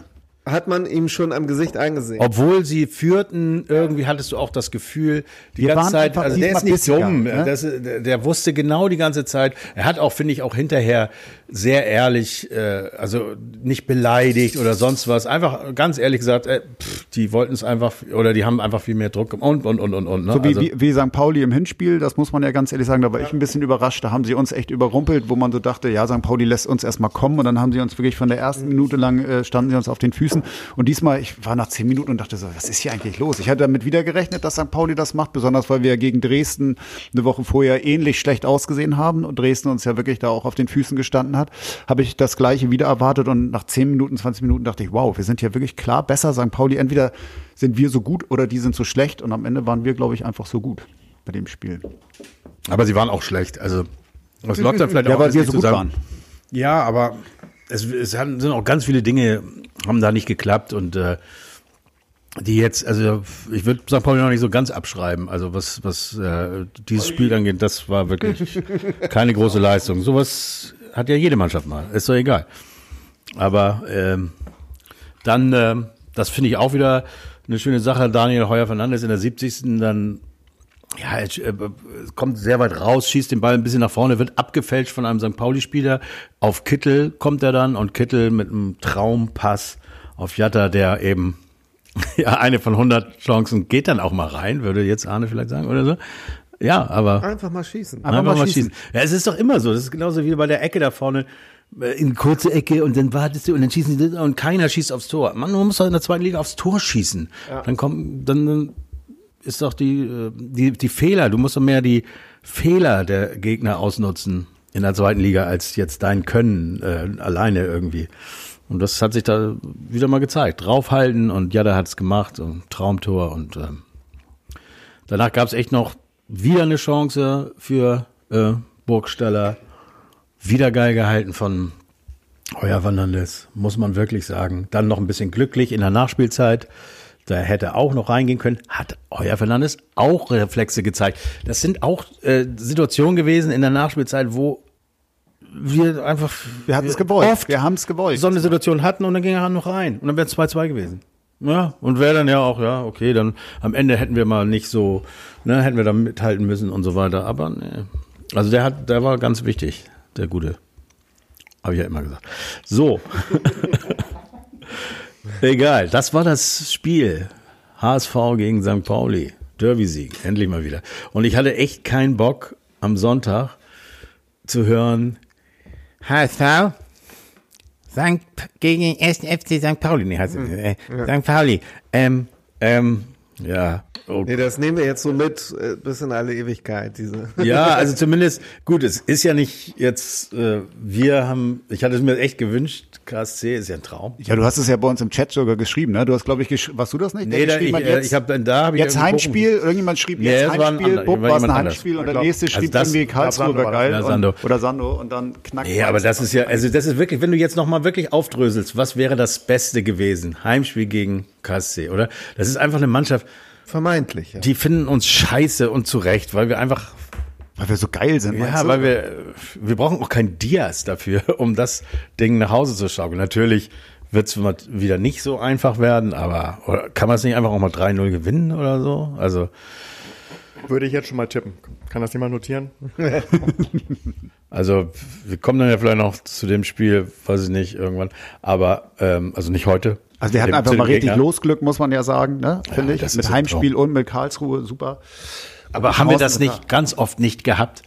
hat man ihm schon am Gesicht angesehen. obwohl sie führten, irgendwie hattest du auch das Gefühl, die Wir ganze waren Zeit, also der ist nicht dumm, ne? das, der, der wusste genau die ganze Zeit. Er hat auch, finde ich, auch hinterher sehr ehrlich, äh, also nicht beleidigt oder sonst was, einfach ganz ehrlich gesagt, äh, pff, die wollten es einfach oder die haben einfach viel mehr Druck und und und und und. Ne? So wie, also, wie, wie St. Pauli im Hinspiel, das muss man ja ganz ehrlich sagen, da war ich ein bisschen überrascht. Da haben sie uns echt überrumpelt, wo man so dachte, ja, St. Pauli lässt uns erstmal kommen und dann haben sie uns wirklich von der ersten Minute lang äh, standen sie uns auf den Füßen. Und diesmal, ich war nach zehn Minuten und dachte so, was ist hier eigentlich los? Ich hatte damit wieder gerechnet, dass St. Pauli das macht, besonders weil wir gegen Dresden eine Woche vorher ähnlich schlecht ausgesehen haben und Dresden uns ja wirklich da auch auf den Füßen gestanden hat. Habe ich das gleiche wieder erwartet und nach zehn Minuten, 20 Minuten dachte ich, wow, wir sind hier wirklich klar besser. St. Pauli, entweder sind wir so gut oder die sind so schlecht und am Ende waren wir, glaube ich, einfach so gut bei dem Spiel. aber sie waren auch schlecht. Also das läuft dann vielleicht Ja, auch weil alles wir nicht so gut waren. Ja, aber es, es haben, sind auch ganz viele Dinge, haben da nicht geklappt und äh, die jetzt, also ich würde St. Pauli noch nicht so ganz abschreiben. Also was, was äh, dieses Spiel angeht, das war wirklich keine große Leistung. Sowas hat ja jede Mannschaft mal, ist doch egal. Aber ähm, dann, ähm, das finde ich auch wieder eine schöne Sache. Daniel Heuer Fernandes in der 70. dann ja, er äh, kommt sehr weit raus, schießt den Ball ein bisschen nach vorne, wird abgefälscht von einem St. Pauli-Spieler. Auf Kittel kommt er dann und Kittel mit einem Traumpass auf Jatta, der eben ja eine von 100 Chancen geht dann auch mal rein, würde jetzt Arne vielleicht sagen oder so. Ja, aber Einfach mal schießen. Einfach Einfach mal mal schießen. schießen. Ja, es ist doch immer so. Das ist genauso wie bei der Ecke da vorne. äh, In kurze Ecke und dann wartest du und dann schießen die und keiner schießt aufs Tor. Man, man muss doch in der zweiten Liga aufs Tor schießen. Dann kommt, dann ist doch die, äh, die, die Fehler. Du musst doch mehr die Fehler der Gegner ausnutzen in der zweiten Liga als jetzt dein Können äh, alleine irgendwie. Und das hat sich da wieder mal gezeigt. Draufhalten und Jada hat es gemacht und Traumtor und ähm, Danach gab es echt noch wieder eine Chance für äh, Burgstaller. Wieder geil gehalten von Heuer Fernandes, muss man wirklich sagen. Dann noch ein bisschen glücklich in der Nachspielzeit. Da hätte auch noch reingehen können. Hat Heuer Fernandes auch Reflexe gezeigt. Das sind auch äh, Situationen gewesen in der Nachspielzeit, wo wir einfach Wir hatten es gewollt. oft Wir haben es gewollt. so eine Situation hatten und dann ging er noch rein. Und dann wäre es 2-2 gewesen. Ja, und wäre dann ja auch, ja, okay, dann am Ende hätten wir mal nicht so, ne, hätten wir da mithalten müssen und so weiter. Aber ne. Also der hat, der war ganz wichtig, der Gute. Habe ich ja immer gesagt. So. Egal, das war das Spiel. HSV gegen St. Pauli. Derby-Sieg, endlich mal wieder. Und ich hatte echt keinen Bock, am Sonntag zu hören, HSV St. gegen 1. FC St. Pauli. Nee, heißt, äh, St. Pauli. Ähm, ähm, ja. Oh Nee, das nehmen wir jetzt so mit äh, bis in alle Ewigkeit, diese. Ja, also zumindest, gut, es ist ja nicht jetzt, äh, wir haben, ich hatte es mir echt gewünscht, KSC ist ja ein Traum. Ja, du hast es ja bei uns im Chat sogar geschrieben, ne? Du hast, glaube ich, gesch warst du das nicht? Nee, da, ich, äh, jetzt, ich habe da habe ich jetzt Heimspiel, irgendjemand schrieb Nee, jetzt Heimspiel, Bupp, war es ein anders. Heimspiel und der nächste schrieb das- irgendwie Karlsruhe Sando war geil. Ja, und, Sando. oder Sando und dann knackt Ja, aber das ist ja, also das ist wirklich, wenn du jetzt nochmal wirklich aufdröselst, was wäre das Beste gewesen? Heimspiel gegen KSC, oder? Das ist einfach eine Mannschaft, Vermeintlich, ja. die finden uns scheiße und zu Recht, weil wir einfach, weil wir so geil sind, ja, du? weil wir, wir brauchen auch kein Diaz dafür, um das Ding nach Hause zu schaukeln. Natürlich wird es wieder nicht so einfach werden, aber oder kann man es nicht einfach auch mal 3-0 gewinnen oder so? Also, Würde ich jetzt schon mal tippen. Kann das jemand notieren? Also wir kommen dann ja vielleicht noch zu dem Spiel, weiß ich nicht, irgendwann. Aber ähm, also nicht heute. Also wir hatten Dem- einfach mal richtig. Losglück, muss man ja sagen, ne? Finde ich. das Mit Heimspiel und mit Karlsruhe, super. Aber haben wir das nicht ganz oft nicht gehabt?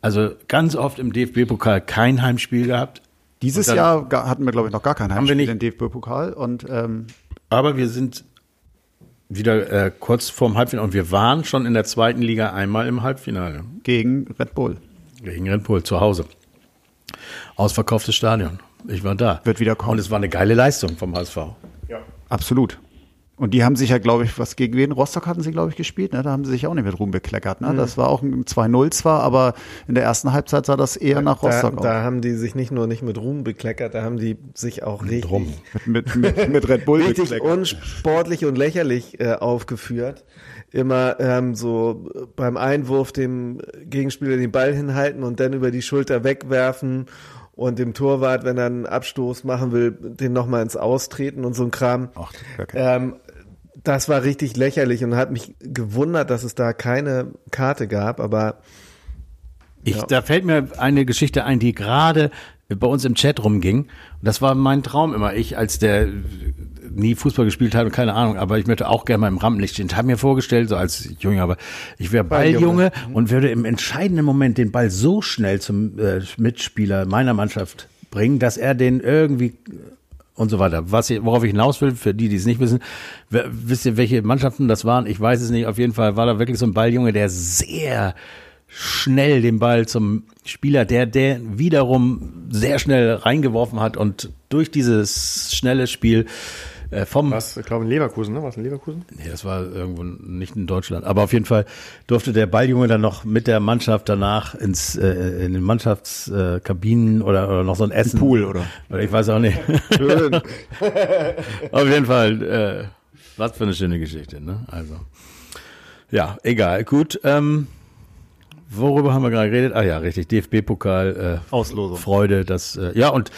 Also ganz oft im DFB-Pokal kein Heimspiel gehabt. Dieses dann- Jahr hatten wir, glaube ich, noch gar kein wir Heimspiel nicht. im DFB-Pokal und ähm, Aber wir sind wieder äh, kurz vorm Halbfinale und wir waren schon in der zweiten Liga einmal im Halbfinale gegen Red Bull. gegen Red Bull zu Hause. Ausverkauftes Stadion. Ich war da. Wird wieder kommen. Und es war eine geile Leistung vom HSV. Absolut. Und die haben sich ja, glaube ich, was gegen wen? Rostock hatten sie, glaube ich, gespielt. Ne? Da haben sie sich auch nicht mit Ruhm bekleckert. Ne? Das war auch ein 2-0 zwar, aber in der ersten Halbzeit sah das eher nach Da, Rostock aus. da haben die sich nicht nur nicht mit Ruhm bekleckert, da haben die sich auch richtig, Drum. Mit, mit, mit Red Bull richtig bekleckert. unsportlich und lächerlich äh, aufgeführt. Immer ähm, so beim Einwurf dem Gegenspieler den Ball hinhalten und dann über die Schulter wegwerfen und dem Torwart, wenn er einen Abstoß machen will, den nochmal ins Austreten und so ein Kram. Ach, okay. Ähm, das war richtig lächerlich und hat mich gewundert, dass es da keine Karte gab, aber Ich, Ja. Da fällt mir eine Geschichte ein, die gerade bei uns im Chat rumging. Und das war mein Traum immer. Ich, als der nie Fußball gespielt hat und keine Ahnung, aber ich möchte auch gerne mal im Rampenlicht stehen. Ich habe mir vorgestellt, so als Junge, aber ich wäre Balljunge und würde im entscheidenden Moment den Ball so schnell zum äh, Mitspieler meiner Mannschaft bringen, dass er den irgendwie und so weiter. Was ich, worauf ich hinaus will, für die, die es nicht wissen, wisst ihr, welche Mannschaften das waren? Ich weiß es nicht. Auf jeden Fall war da wirklich so ein Balljunge, der sehr schnell den Ball zum Spieler, der, der wiederum sehr schnell reingeworfen hat und durch dieses schnelle Spiel äh, vom Was? Ich glaube in Leverkusen, ne? Was in Leverkusen? Nee, das war irgendwo nicht in Deutschland. Aber auf jeden Fall durfte der Balljunge dann noch mit der Mannschaft danach ins äh, in den Mannschaftskabinen Kabinen oder, oder noch so ein Essen. Pool, oder? Oder ich weiß auch nicht. schön. auf jeden Fall, äh, was für eine schöne Geschichte, ne? Also. Ja, egal. Gut. Ähm, worüber haben wir gerade geredet? Ah ja, richtig. DFB-Pokal. Äh, Auslosung. Freude, dass äh, ja und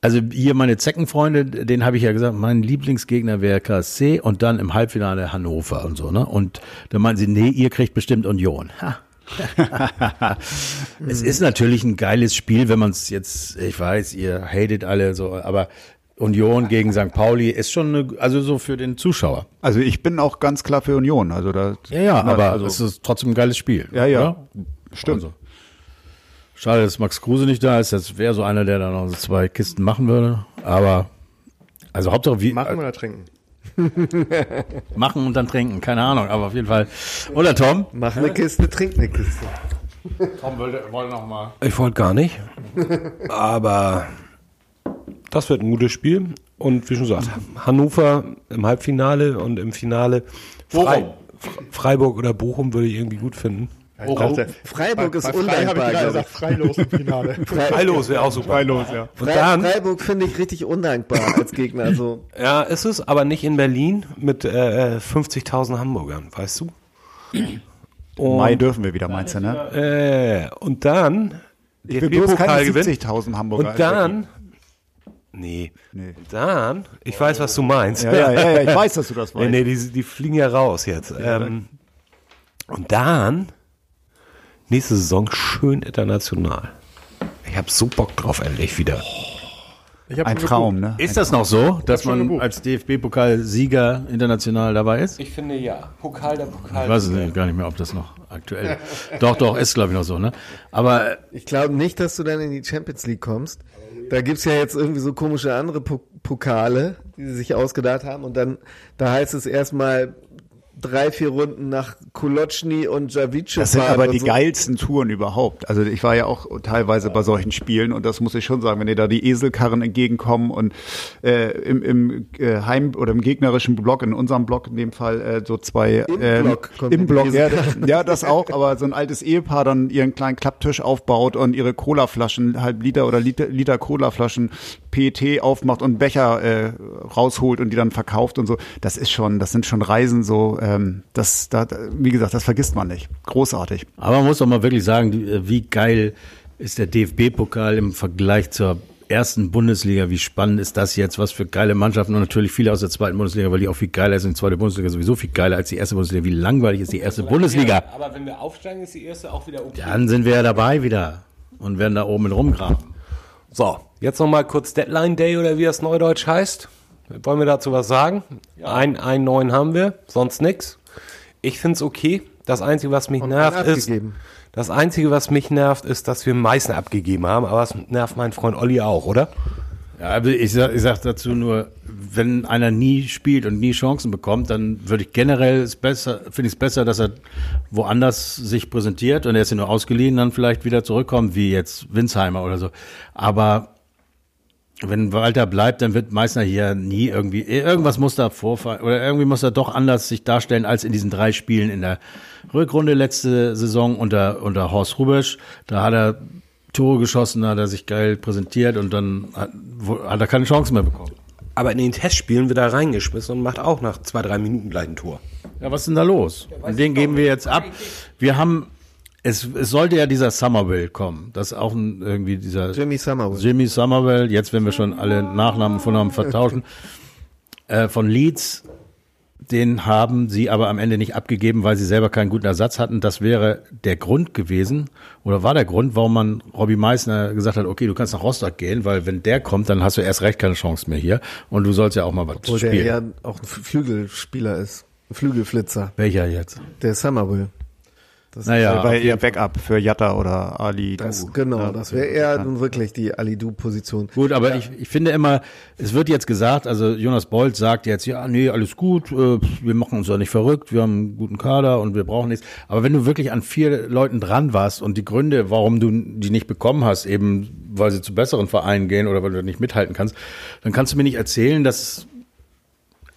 also hier meine Zeckenfreunde, den habe ich ja gesagt, mein Lieblingsgegner wäre KSC und dann im Halbfinale Hannover und so, ne? Und da meinen sie, nee, ihr kriegt bestimmt Union. Ha. es ist natürlich ein geiles Spiel, wenn man es jetzt, ich weiß, ihr hatet alle so, aber Union gegen St. Pauli ist schon eine, also so für den Zuschauer. Also ich bin auch ganz klar für Union. Also da, Ja, ja, Na, aber also, es ist trotzdem ein geiles Spiel. Ja, ja. oder? Stimmt. Also. Schade, dass Max Kruse nicht da ist. Das wäre so einer, der da noch so zwei Kisten machen würde. Aber, also Hauptsache wie, Machen oder trinken? machen und dann trinken. Keine Ahnung, aber auf jeden Fall. Oder Tom? Mach eine Kiste, trink eine Kiste. Tom wollte, wollte noch mal. Ich wollte gar nicht. Aber das wird ein gutes Spiel. Und wie schon gesagt, Hannover im Halbfinale und im Finale Fre- Freiburg oder Bochum würde ich irgendwie gut finden. Ich dachte, Freiburg ist Frei habe ich undankbar, gesagt, freilos im Finale. Freilos wäre auch super. Freilos, ja. Und Fre dann, Freiburg finde ich richtig undankbar als Gegner. Also ja, ist es, aber nicht in Berlin mit äh, 50.000 Hamburgern, weißt du? Mai dürfen wir wieder, meinst du, ne? Äh, und dann Ich will bloß keine gewinnt. 70.000 Hamburger. Und dann Nee. Nee. Und dann, ich weiß, was du meinst. Ja, ja, ja, ja, ich weiß, dass du das Nee, weißt. nee, die, die fliegen ja raus jetzt. ähm, und dann, nächste Saison schön international. Ich habe so Bock drauf, endlich wieder. Ein Traum, ne? Ist das noch so, dass man gebucht. als DFB-Pokal-Sieger international dabei ist? Ich finde ja. Pokal der Pokal. Ich weiß es nicht, gar nicht mehr, ob das noch aktuell ist. Doch, doch, ist glaube ich noch so, ne? Aber Ich glaube nicht, dass du dann in die Champions League kommst. Da gibt's ja jetzt irgendwie so komische andere Po- Pokale, die sie sich ausgedacht haben. Und dann, da heißt es erstmal drei, vier Runden nach Kolotschny und Javice Das sind aber die so. geilsten Touren überhaupt. Also ich war ja auch teilweise bei solchen Spielen und das muss ich schon sagen, wenn dir da die Eselkarren entgegenkommen und äh, im, im äh, Heim- oder im gegnerischen Block, in unserem Block in dem Fall, äh, so zwei Im ähm, Block im Block, ja, ja, das auch, aber so ein altes Ehepaar dann ihren kleinen Klapptisch aufbaut und ihre Colaflaschen, halb Liter oder Liter, Liter Colaflaschen PET aufmacht und Becher äh, rausholt und die dann verkauft und so. Das ist schon, das sind schon Reisen so, ähm, das, da, wie gesagt, das vergisst man nicht. Großartig. Aber man muss doch mal wirklich sagen, äh, wie geil ist der DFB-Pokal im Vergleich zur ersten Bundesliga? Wie spannend ist das jetzt? Was für geile Mannschaften und natürlich viele aus der zweiten Bundesliga, weil die auch viel geiler ist. Und die zweite Bundesliga sowieso viel geiler als die erste Bundesliga. Wie langweilig ist die erste Bundesliga? Aber wenn wir aufsteigen, ist die erste auch wieder okay. Dann sind wir ja dabei wieder und werden da oben mit rumgraben. So, jetzt noch mal kurz Deadline Day oder wie das Neudeutsch heißt. Wollen wir dazu was sagen? Ein, einen neuen haben wir, sonst nix. Ich find's okay. Das Einzige, was mich Und nervt, ist, das Einzige, was mich nervt, ist, dass wir Meißen abgegeben haben. Aber es nervt meinen Freund Olli auch, oder? Ja, aber ich sag, ich sag dazu nur, wenn einer nie spielt und nie Chancen bekommt, dann würde ich generell es besser, finde ich es besser, dass er woanders sich präsentiert und er ist ja nur ausgeliehen, dann vielleicht wieder zurückkommt, wie jetzt Winsheimer oder so. Aber wenn Walter bleibt, dann wird Meißner hier nie irgendwie, irgendwas muss da vorfallen, oder irgendwie muss er doch anders sich darstellen als in diesen drei Spielen in der Rückrunde letzte Saison unter, unter Horst Rubesch. Da hat er Tore geschossen, da hat er sich geil präsentiert und dann hat, hat er keine Chance mehr bekommen. Aber in den Testspielen wird er reingeschmissen und macht auch nach zwei, drei Minuten gleich ein Tor. Ja, was ist denn da los? Und den geben wir jetzt ab. Wir haben, es, es sollte ja dieser Somerville kommen. Das ist auch ein, irgendwie dieser Jimmy Somerville. Jimmy Somerville, jetzt wenn wir schon alle Nachnamen von haben vertauschen, äh, von Leeds, den haben sie aber am Ende nicht abgegeben, weil sie selber keinen guten Ersatz hatten. Das wäre der Grund gewesen oder war der Grund, warum man Robbie Meissner gesagt hat, okay, du kannst nach Rostock gehen, weil wenn der kommt, dann hast du erst recht keine Chance mehr hier und du sollst ja auch mal was Obwohl der spielen. ja auch ein Flügelspieler ist. Ein Flügelflitzer. Welcher jetzt? Der Somerville. Naja, Weil ihr Backup für Jatta oder Ali. Das, Du. genau, Ja, das wäre eher nun wirklich die Alidu-Position. Gut, aber ich, ich finde immer, es wird jetzt gesagt, also Jonas Bolt sagt jetzt, ja, nee, alles gut, äh, wir machen uns ja nicht verrückt, wir haben einen guten Kader und wir brauchen nichts. Aber wenn du wirklich an vier Leuten dran warst und die Gründe, warum du die nicht bekommen hast, eben weil sie zu besseren Vereinen gehen oder weil du nicht mithalten kannst, dann kannst du mir nicht erzählen, dass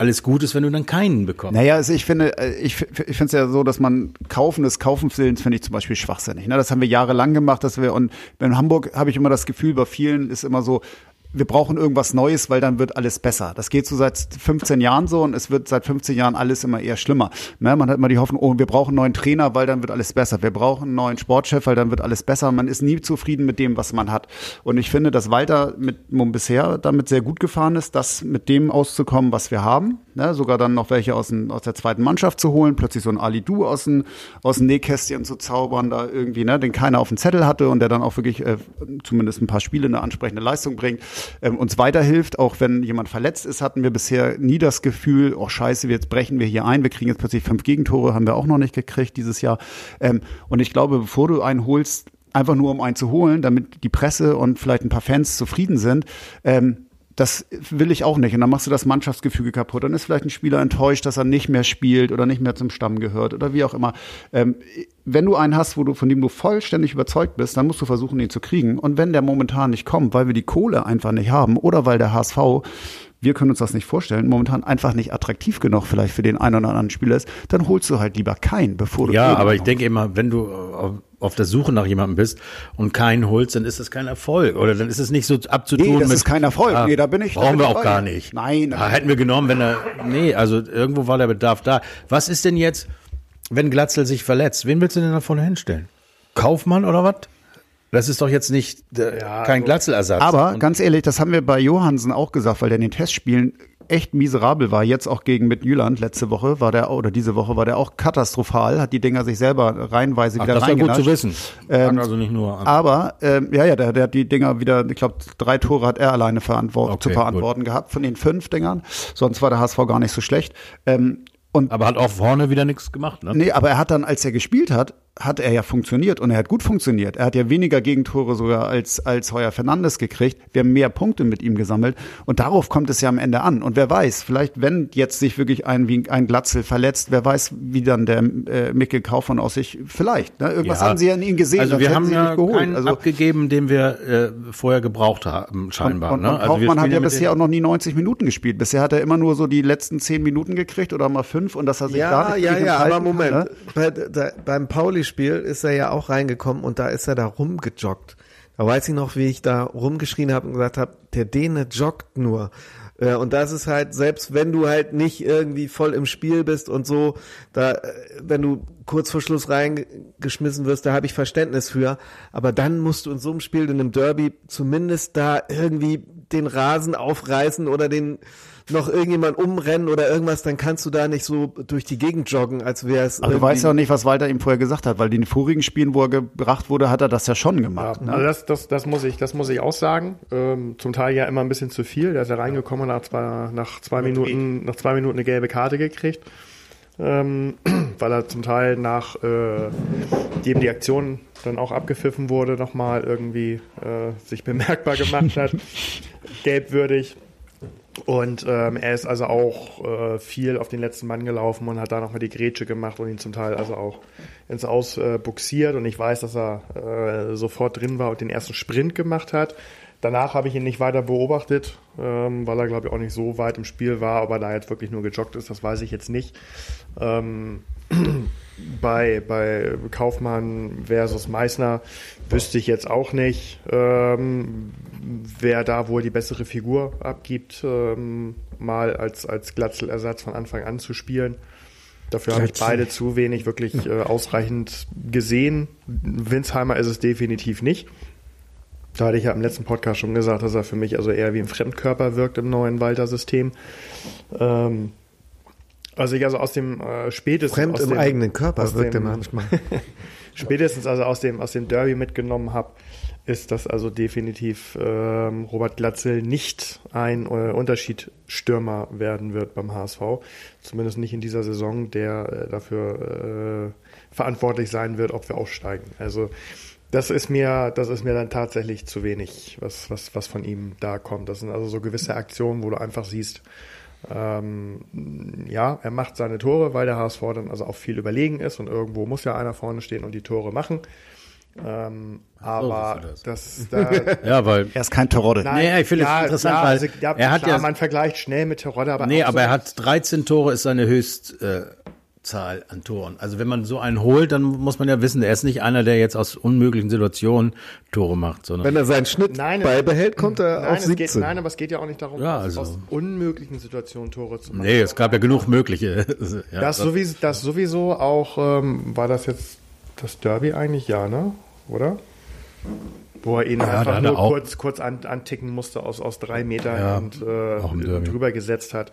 alles gut ist, wenn du dann keinen bekommst. Naja, also ich finde, äh, ich, ich finde es ja so, dass man Kaufen des Kaufenswillens finde ich zum Beispiel schwachsinnig. Ne? Das haben wir jahrelang gemacht, dass wir, und in Hamburg habe ich immer das Gefühl, bei vielen ist immer so, wir brauchen irgendwas Neues, weil dann wird alles besser. Das geht so seit 15 Jahren so und es wird seit 15 Jahren alles immer eher schlimmer. Ne? Man hat immer die Hoffnung, oh, wir brauchen einen neuen Trainer, weil dann wird alles besser. Wir brauchen einen neuen Sportchef, weil dann wird alles besser. Man ist nie zufrieden mit dem, was man hat. Und ich finde, dass Walter mit bisher damit sehr gut gefahren ist, das mit dem auszukommen, was wir haben. Ne? Sogar dann noch welche aus, den, aus der zweiten Mannschaft zu holen, plötzlich so ein Ali Du aus dem, aus Nähkästchen zu zaubern, da irgendwie, ne? den keiner auf dem Zettel hatte und der dann auch wirklich äh, zumindest ein paar Spiele eine ansprechende Leistung bringt, ähm, uns weiterhilft. Auch wenn jemand verletzt ist, hatten wir bisher nie das Gefühl, oh scheiße, jetzt brechen wir hier ein, wir kriegen jetzt plötzlich fünf Gegentore, haben wir auch noch nicht gekriegt dieses Jahr. Ähm, und ich glaube, bevor du einen holst, einfach nur um einen zu holen, damit die Presse und vielleicht ein paar Fans zufrieden sind, ähm, das will ich auch nicht. Und dann machst du das Mannschaftsgefüge kaputt. Dann ist vielleicht ein Spieler enttäuscht, dass er nicht mehr spielt oder nicht mehr zum Stamm gehört oder wie auch immer. Ähm, wenn du einen hast, wo du, von dem du vollständig überzeugt bist, dann musst du versuchen, ihn zu kriegen. Und wenn der momentan nicht kommt, weil wir die Kohle einfach nicht haben oder weil der HSV wir können uns das nicht vorstellen, momentan einfach nicht attraktiv genug vielleicht für den einen oder anderen Spieler ist, dann holst du halt lieber keinen, bevor du Ja, aber ich denke immer, wenn du auf- auf der Suche nach jemandem bist und keinen holst, dann ist das kein Erfolg. Oder dann ist es nicht so abzutun Nee, das mit. ist kein Erfolg. Nee, da bin ich- Brauchen wir auch gar nicht. Nein. Da hätten wir genommen, wenn er. Nee, also irgendwo war der Bedarf da. Was ist denn jetzt, wenn Glatzel sich verletzt? Wen willst du denn da vorne hinstellen? Kaufmann oder was? Das ist doch jetzt nicht äh, Ja, kein Glatzel-Ersatz. Aber Und- ganz ehrlich, das haben wir bei Johansen auch gesagt, weil der in den Testspielen echt miserabel war. Jetzt auch gegen mit Jüland letzte Woche war der oder diese Woche war der auch katastrophal, hat die Dinger sich selber reihenweise Ach, wieder das ist ja gut zu wissen. Ähm, also nicht nur an. Aber ähm, ja, ja, der, der hat die Dinger wieder, ich glaube, drei Tore hat er alleine verantwort Okay, zu verantworten gehabt von den fünf Dingern. Sonst war der HSV gar nicht so schlecht. Ähm, und aber hat auch vorne wieder nichts gemacht, ne? Nee, aber er hat dann, als er gespielt hat, hat er ja funktioniert und er hat gut funktioniert. Er hat ja weniger Gegentore sogar als, als Heuer Fernandes gekriegt. Wir haben mehr Punkte mit ihm gesammelt und darauf kommt es ja am Ende an. Und wer weiß, vielleicht, wenn jetzt sich wirklich ein, wie ein Glatzel verletzt, wer weiß, wie dann der äh, Mikkel Kaufmann aus sich, vielleicht. Ne? Irgendwas Ja. haben sie ja in ihm gesehen. Also wir haben sie ihn ja nicht geholt. keinen Also, abgegeben, den wir äh, vorher gebraucht haben, scheinbar. und, ne? und Also wir Kaufmann hat ja bisher auch noch nie 90 Minuten gespielt. Bisher hat er immer nur so die letzten 10 Minuten gekriegt oder mal fünf und dass er sich da Ja, nicht ja, gegen ja, aber Moment. Kann, ne? Bei, da, beim Pauli-Spiel ist er ja auch reingekommen und da ist er da rumgejoggt. Da weiß ich noch, wie ich da rumgeschrien habe und gesagt habe, der Däne joggt nur. Äh, Und das ist halt, selbst wenn du halt nicht irgendwie voll im Spiel bist und so, da, äh, wenn du kurz vor Schluss reingeschmissen wirst, da habe ich Verständnis für. Aber dann musst du in so einem Spiel, in einem Derby, zumindest da irgendwie den Rasen aufreißen oder den noch irgendjemand umrennen oder irgendwas, dann kannst du da nicht so durch die Gegend joggen, als wäre es. Aber du weißt ja auch nicht, was Walter ihm vorher gesagt hat, weil in den vorigen Spielen, wo er gebracht wurde, hat er das ja schon Ja, gemacht. ne? also das, das, das, muss ich, das muss ich auch sagen. Ähm, zum Teil ja immer ein bisschen zu viel. Der ist ja reingekommen und hat zwar nach zwei Minuten, nach zwei Minuten eine gelbe Karte gekriegt. Ähm, weil er zum Teil nach äh, dem die Aktion dann auch abgepfiffen wurde, nochmal irgendwie äh, sich bemerkbar gemacht hat. Gelbwürdig. Und ähm, er ist also auch äh, viel auf den letzten Mann gelaufen und hat da nochmal die Grätsche gemacht und ihn zum Teil also auch ins Aus äh, buxiert. Und ich weiß, dass er äh, sofort drin war und den ersten Sprint gemacht hat. Danach habe ich ihn nicht weiter beobachtet, ähm, weil er, glaube ich, auch nicht so weit im Spiel war. Ob er da jetzt wirklich nur gejoggt ist, das weiß ich jetzt nicht. Ähm, bei, bei Kaufmann versus Meißner wüsste ich jetzt auch nicht, ähm, wer da wohl die bessere Figur abgibt, ähm, mal als, als Glatzel-Ersatz von Anfang an zu spielen. Dafür habe ich beide zu wenig wirklich äh, ausreichend gesehen. Winsheimer ist es definitiv nicht. Da hatte ich ja im letzten Podcast schon gesagt, dass er für mich also eher wie ein Fremdkörper wirkt im neuen Walter-System. Ähm, also ich also aus dem äh, spätestens Fremd aus im dem, eigenen Körper wirkt er manchmal. spätestens also aus dem, aus dem Derby mitgenommen habe, ist, dass also definitiv ähm, Robert Glatzel nicht ein äh, Unterschiedsstürmer werden wird beim HSV. Zumindest nicht in dieser Saison, der äh, dafür äh, verantwortlich sein wird, ob wir aufsteigen. Also das ist mir, das ist mir dann tatsächlich zu wenig, was, was, was von ihm da kommt. Das sind also so gewisse Aktionen, wo du einfach siehst, ähm, ja, er macht seine Tore, weil der HSV dann also auch viel überlegen ist und irgendwo muss ja einer vorne stehen und die Tore machen. Ähm, aber siehst das, da, Ja, weil Er ist kein Terodde. Nee, ich finde es interessant, ja, weil also, ja, er hat klar, ja- man vergleicht schnell mit Terodde, aber Nee, aber so, er hat 13 Tore, ist seine Höchstzahl äh, Zahl an Toren. Also wenn man so einen holt, dann muss man ja wissen, er ist nicht einer, der jetzt aus unmöglichen Situationen Tore macht, sondern Wenn er seinen Schnitt Nein, beibehält, kommt er Nein, auf es 17. geht, nein, aber es geht ja auch nicht darum, Ja, aus, also- aus unmöglichen Situationen Tore zu machen. nee, es gab ja genug mögliche. ja, Das sowieso, das sowieso auch, ähm, war das jetzt das Derby eigentlich? Ja, ne? Oder? Wo er ihn da einfach nur auch- kurz, kurz an, anticken musste aus, aus drei Metern Ja, und äh, drüber gesetzt hat.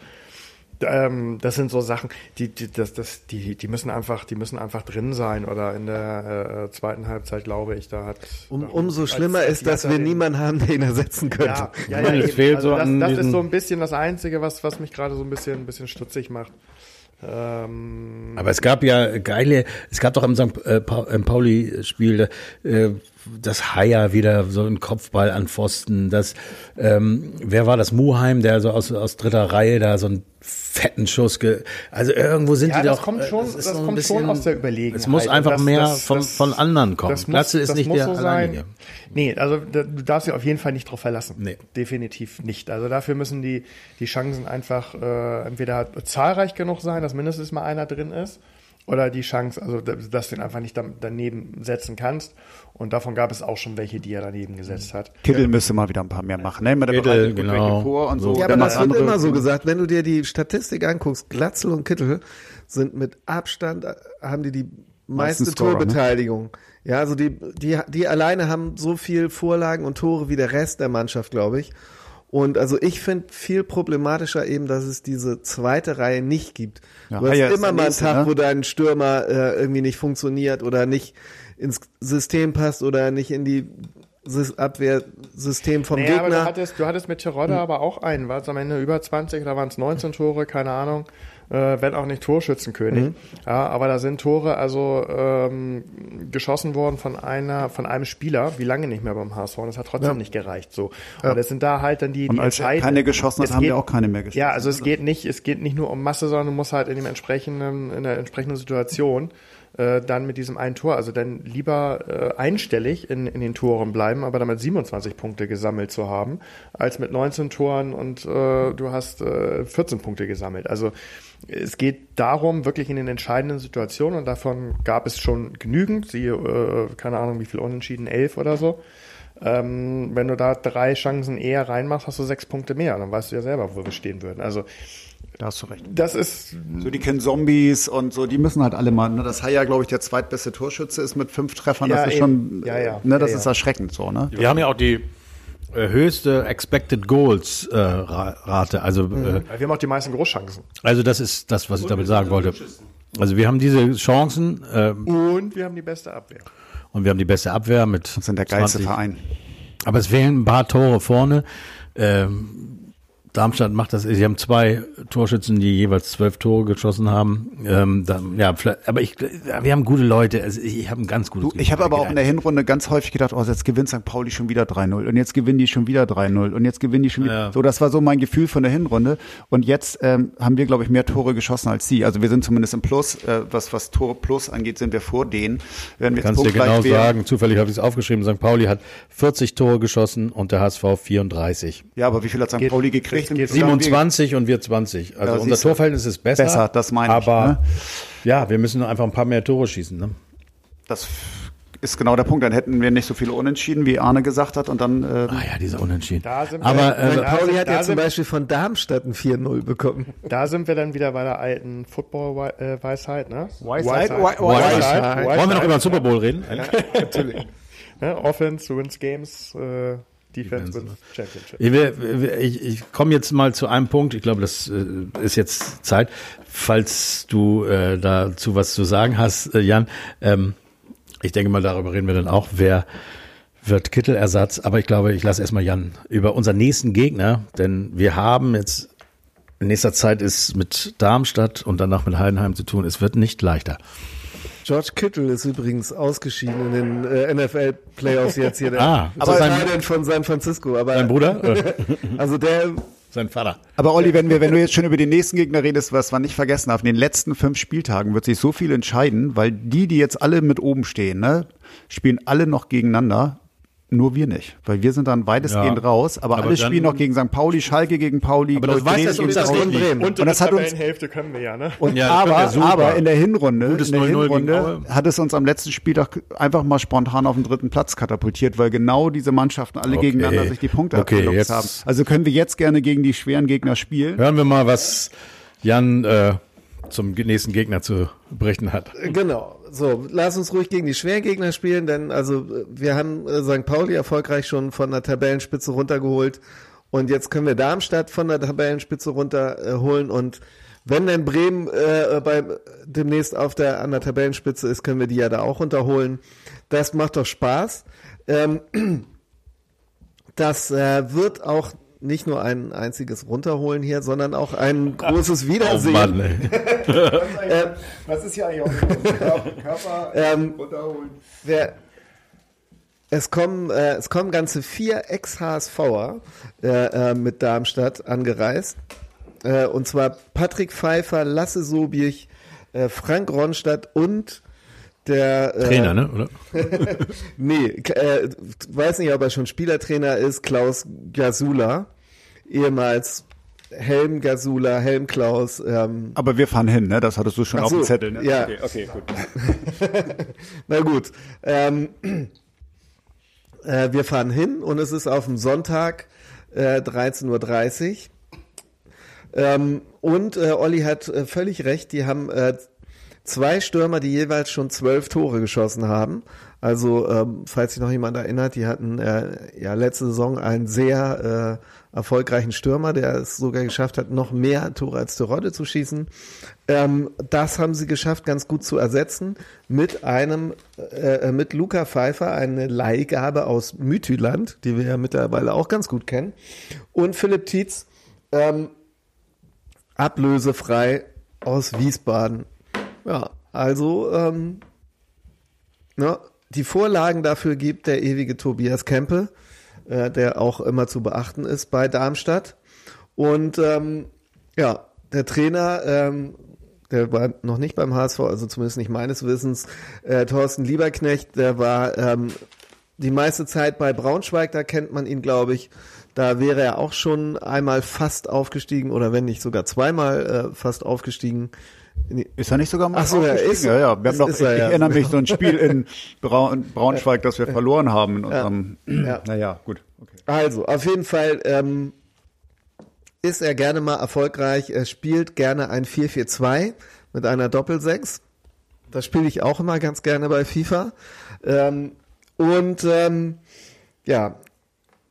Ähm, das sind so Sachen, die, die, das, das, die, die müssen einfach, die müssen einfach drin sein. Oder in der äh, zweiten Halbzeit, glaube ich, da hat. Um, da- umso schlimmer ist, dass wir den- niemanden haben, der ihn ersetzen könnte. ja, ja, ja, meine, es eben. fehlt also so das, an das ist so ein bisschen das Einzige, was, was mich gerade so ein bisschen, ein bisschen stutzig macht. Ähm, Aber es gab ja geile, es gab doch im St. Äh, Pauli-Spiel äh, das Haier wieder so ein Kopfball an Pfosten. Das, ähm, wer war das? Muheim, der so aus, aus dritter Reihe da so einen fetten Schuss. Ge also irgendwo sind Ja, die das doch. kommt äh, schon, das ein kommt bisschen- schon aus der Überlegenheit. Es muss einfach das- mehr das- von, das- von anderen kommen. das muss- Glatzel ist das nicht der so alleinige. Nee, also da, du darfst dich auf jeden Fall nicht drauf verlassen. Nee. Definitiv nicht. Also dafür müssen die, die Chancen einfach äh, entweder zahlreich genug sein, dass mindestens mal einer drin ist, oder die Chance, also da- dass du ihn einfach nicht da- daneben setzen kannst. Und davon gab es auch schon welche, die er daneben gesetzt hat. Kittel müsste mal wieder ein paar mehr machen. Ne? Der Kittel, genau. vor und so. Ja, aber das wird immer so gesagt. Wenn du dir die Statistik anguckst, Glatzel und Kittel sind mit Abstand, äh, haben die die meiste Meistens Scorer, ne? Torbeteiligung. Ja, also die, die, die alleine haben so viel Vorlagen und Tore wie der Rest der Mannschaft, glaube ich. Und also ich finde viel problematischer eben, dass es diese zweite Reihe nicht gibt. Ja, du hast immer mal einen Tag, ne? wo dein Stürmer äh, irgendwie nicht funktioniert oder nicht ins System passt oder nicht in die Sys- Abwehrsystem vom Nee, aber du Gegner. hattest, du hattest mit Terodde aber auch einen, war es am Ende über 20 oder waren es 19 Tore, keine Ahnung. Äh, wenn auch nicht Torschützenkönig. Ja, aber da sind Tore also ähm, geschossen worden von einer, von einem Spieler, wie lange nicht mehr beim HSV. Und das hat trotzdem nicht gereicht. So. Und das sind da halt dann die, Und die als er entscheidenden- keine geschossen hat, Es haben geht- wir auch keine mehr geschossen. Ja, also es geht nicht, es geht nicht nur um Masse, sondern du musst halt in dem entsprechenden, in der entsprechenden Situation äh, dann mit diesem einen Tor, also dann lieber äh, einstellig in, in den Toren bleiben, aber damit 27 Punkte gesammelt zu haben, als mit 19 Toren und äh, du hast äh, 14 Punkte gesammelt. Also es geht darum, wirklich in den entscheidenden Situationen, und davon gab es schon genügend, siehe, äh, keine Ahnung, wie viel Unentschieden, elf oder so. Ähm, wenn du da drei Chancen eher reinmachst, hast du sechs Punkte mehr. Dann weißt du ja selber, wo wir stehen würden. Also Da hast du recht. das ist So, die kennen Zombies und so, die müssen halt alle mal, ne, dass Haya, glaube ich, der zweitbeste Torschütze ist mit fünf Treffern, Ja, das ist eben. schon, Ja, ja. ne, das Ja, ist ja. erschreckend so, ne? Wir haben ja auch die höchste Expected Goals äh, Ra- Rate. Also, äh, wir haben auch die meisten Großchancen. also das ist das, was ich damit sagen wollte. Also wir haben diese Chancen äh, Und wir haben die beste Abwehr. und wir haben die beste Abwehr mit Das sind der geilste 20. Verein. Aber es fehlen ein paar Tore vorne. Ähm, Darmstadt macht das, sie haben zwei Torschützen, die jeweils zwölf Tore geschossen haben. Ähm, da, ja, aber ich, wir haben gute Leute. Also ich, ich habe ein ganz gutes Du, ich habe aber auch in der. Hinrunde ganz häufig gedacht, oh, jetzt gewinnt St. Pauli schon wieder 3-0 und jetzt gewinnen die schon wieder 3-0 und jetzt gewinnen die schon wieder. Ja. So, das war so mein Gefühl von der Hinrunde. Und jetzt ähm, haben wir, glaube ich, mehr Tore geschossen als sie. Also wir sind zumindest im Plus. Äh, was, was Tore Plus angeht, sind wir vor denen. Werden wir Kannst dir genau sagen, zufällig habe ich es aufgeschrieben, St. Pauli hat 40 Tore geschossen und der HSV 34. Ja, aber wie viel hat St. Pauli gekriegt? Geht 27 und wir 20. Also Ja, unser. Torverhältnis ist besser. Besser, das meine ich, Aber ne? ja, wir müssen einfach ein paar mehr Tore schießen. Ne? Das ist genau der Punkt. Dann hätten wir nicht so viele Unentschieden, wie Arne gesagt hat. Und dann äh, Ah ja, diese Unentschieden. Da sind wir- Aber äh, Pauli hat da ja zum Beispiel von Darmstadt ein 4-0 bekommen. Da sind wir dann wieder bei der alten Football-Weisheit, ne? Weisheit? Weisheit. Weisheit. wollen wir noch über den Super Bowl reden? Natürlich. Ne? Offense wins Games, äh, Defense wins Championship. Ich, will- ich, ich komme jetzt mal zu einem Punkt. Ich glaube, das äh, ist jetzt Zeit. Falls du äh, dazu was zu sagen hast, äh, Jan. Ähm, ich denke mal, darüber reden wir dann auch. Wer wird Kittelersatz? Aber ich glaube, ich lasse erstmal Jan über unseren nächsten Gegner, denn wir haben jetzt in nächster Zeit ist mit Darmstadt und danach mit Heidenheim zu tun. Es wird nicht leichter. George Kittle ist übrigens ausgeschieden in den äh, NFL-Playoffs jetzt hier. Der, Ah, aber ist das sein- sein von San Francisco. Aber Dein Bruder? Äh, also der Sein Vater. Aber Olli, wenn wir, wenn du jetzt schon über den nächsten Gegner redest, was wir nicht vergessen haben, in den letzten fünf Spieltagen wird sich so viel entscheiden, weil die, die jetzt alle mit oben stehen, ne, spielen alle noch gegeneinander. Nur wir nicht, weil wir sind dann weitestgehend Ja. raus, aber, Aber alle spielen noch gegen St. Pauli, Schalke gegen Pauli, Aber das Bremen weiß das gegen uns das Pauli. nicht. Bremen. Und, Und das hat uns Hälfte können wir ja, ne? und Ja, aber, ja aber in der Hinrunde, in der 0-0 gegen Hinrunde hat es uns am letzten Spieltag einfach mal spontan auf den dritten Platz katapultiert, weil genau diese Mannschaften alle Okay. gegeneinander sich die Punkte Okay, jetzt- haben. Also können wir jetzt gerne gegen die schweren Gegner spielen. Hören wir mal, was Jan äh, zum nächsten Gegner zu berichten hat. Genau. So, lass uns ruhig gegen die Schwergegner spielen, denn also äh, wir haben äh, St. Pauli erfolgreich schon von der Tabellenspitze runtergeholt und jetzt können wir Darmstadt von der Tabellenspitze runterholen und wenn denn Bremen äh, bei, demnächst auf der an der Tabellenspitze ist, können wir die ja da auch runterholen. Das macht doch Spaß. Ähm, das äh, wird auch nicht nur ein einziges Runterholen hier, sondern auch ein großes Oh Wiedersehen. Mann, ey. Was ist hier eigentlich auch Körper Ähm, runterholen? Wer, es kommen, äh, es kommen ganze vier Ex-HSVer äh, äh, mit Darmstadt angereist. Äh, und zwar Patrick Pfeiffer, Lasse Sobich, äh, Frank Ronstadt und der äh, Trainer, ne? Oder? Nee, äh, weiß nicht, ob er schon Spielertrainer ist, Klaus Gasula, ehemals Helm Gasula, Helm Klaus. Ähm, Aber wir fahren hin, ne? Das hattest du schon Ach auf so, dem Zettel, ne? ja. Okay, okay, gut. Na gut. Ähm, äh, wir fahren hin und es ist auf dem Sonntag äh, 13.30 Uhr. Ähm, und äh, Olli hat äh, völlig recht, die haben äh, zwei Stürmer, die jeweils schon zwölf Tore geschossen haben. Also, ähm, falls sich noch jemand erinnert, die hatten äh, ja letzte Saison einen sehr äh, erfolgreichen Stürmer, der es sogar geschafft hat, noch mehr Tore als Terodde zu schießen. Ähm, das haben sie geschafft, ganz gut zu ersetzen mit einem, äh, mit Luca Pfeiffer, eine Leihgabe aus Mythyland, die wir ja mittlerweile auch ganz gut kennen. Und Philipp Tietz, ähm, ablösefrei aus Wiesbaden. Ja, also ähm, ne, die Vorlagen dafür gibt der ewige Tobias Kempe, äh, der auch immer zu beachten ist bei Darmstadt. Und ähm, ja, der Trainer, ähm, der war noch nicht beim HSV, also zumindest nicht meines Wissens, äh, Thorsten Lieberknecht, der war ähm, die meiste Zeit bei Braunschweig, da kennt man ihn, glaube ich. Da wäre er auch schon einmal fast aufgestiegen oder wenn nicht sogar zweimal äh, fast aufgestiegen. Ist er nicht sogar mal Ach so, aufgestiegen? ist- ja, ja. Wir haben doch, ist er, ich ja. erinnere mich, so ein Spiel in Braun, Braunschweig, das wir verloren haben in unserem, Ja. naja, gut. Okay. Also, auf jeden Fall ähm, ist er gerne mal erfolgreich. Er spielt gerne ein 4-4-2 mit einer Doppel-6. Das spiele ich auch immer ganz gerne bei FIFA. Ähm, und ähm, ja,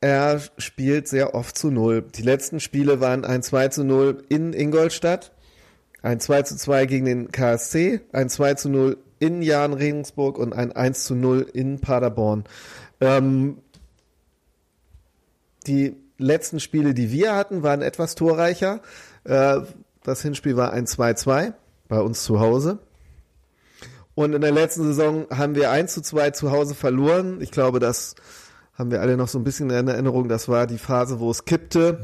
er spielt sehr oft zu Null. Die letzten Spiele waren ein 2 zu 0 in Ingolstadt, ein 2 zu 2 gegen den KSC, ein 2 zu 0 in Jahn Regensburg und ein 1 zu 0 in Paderborn. Ähm, die letzten Spiele, die wir hatten, waren etwas torreicher. Äh, das Hinspiel war ein 2-2 bei uns zu Hause. Und in der letzten Saison haben wir 1 zu 2 zu Hause verloren. Ich glaube, das haben wir alle noch so ein bisschen in Erinnerung. Das war die Phase, wo es kippte,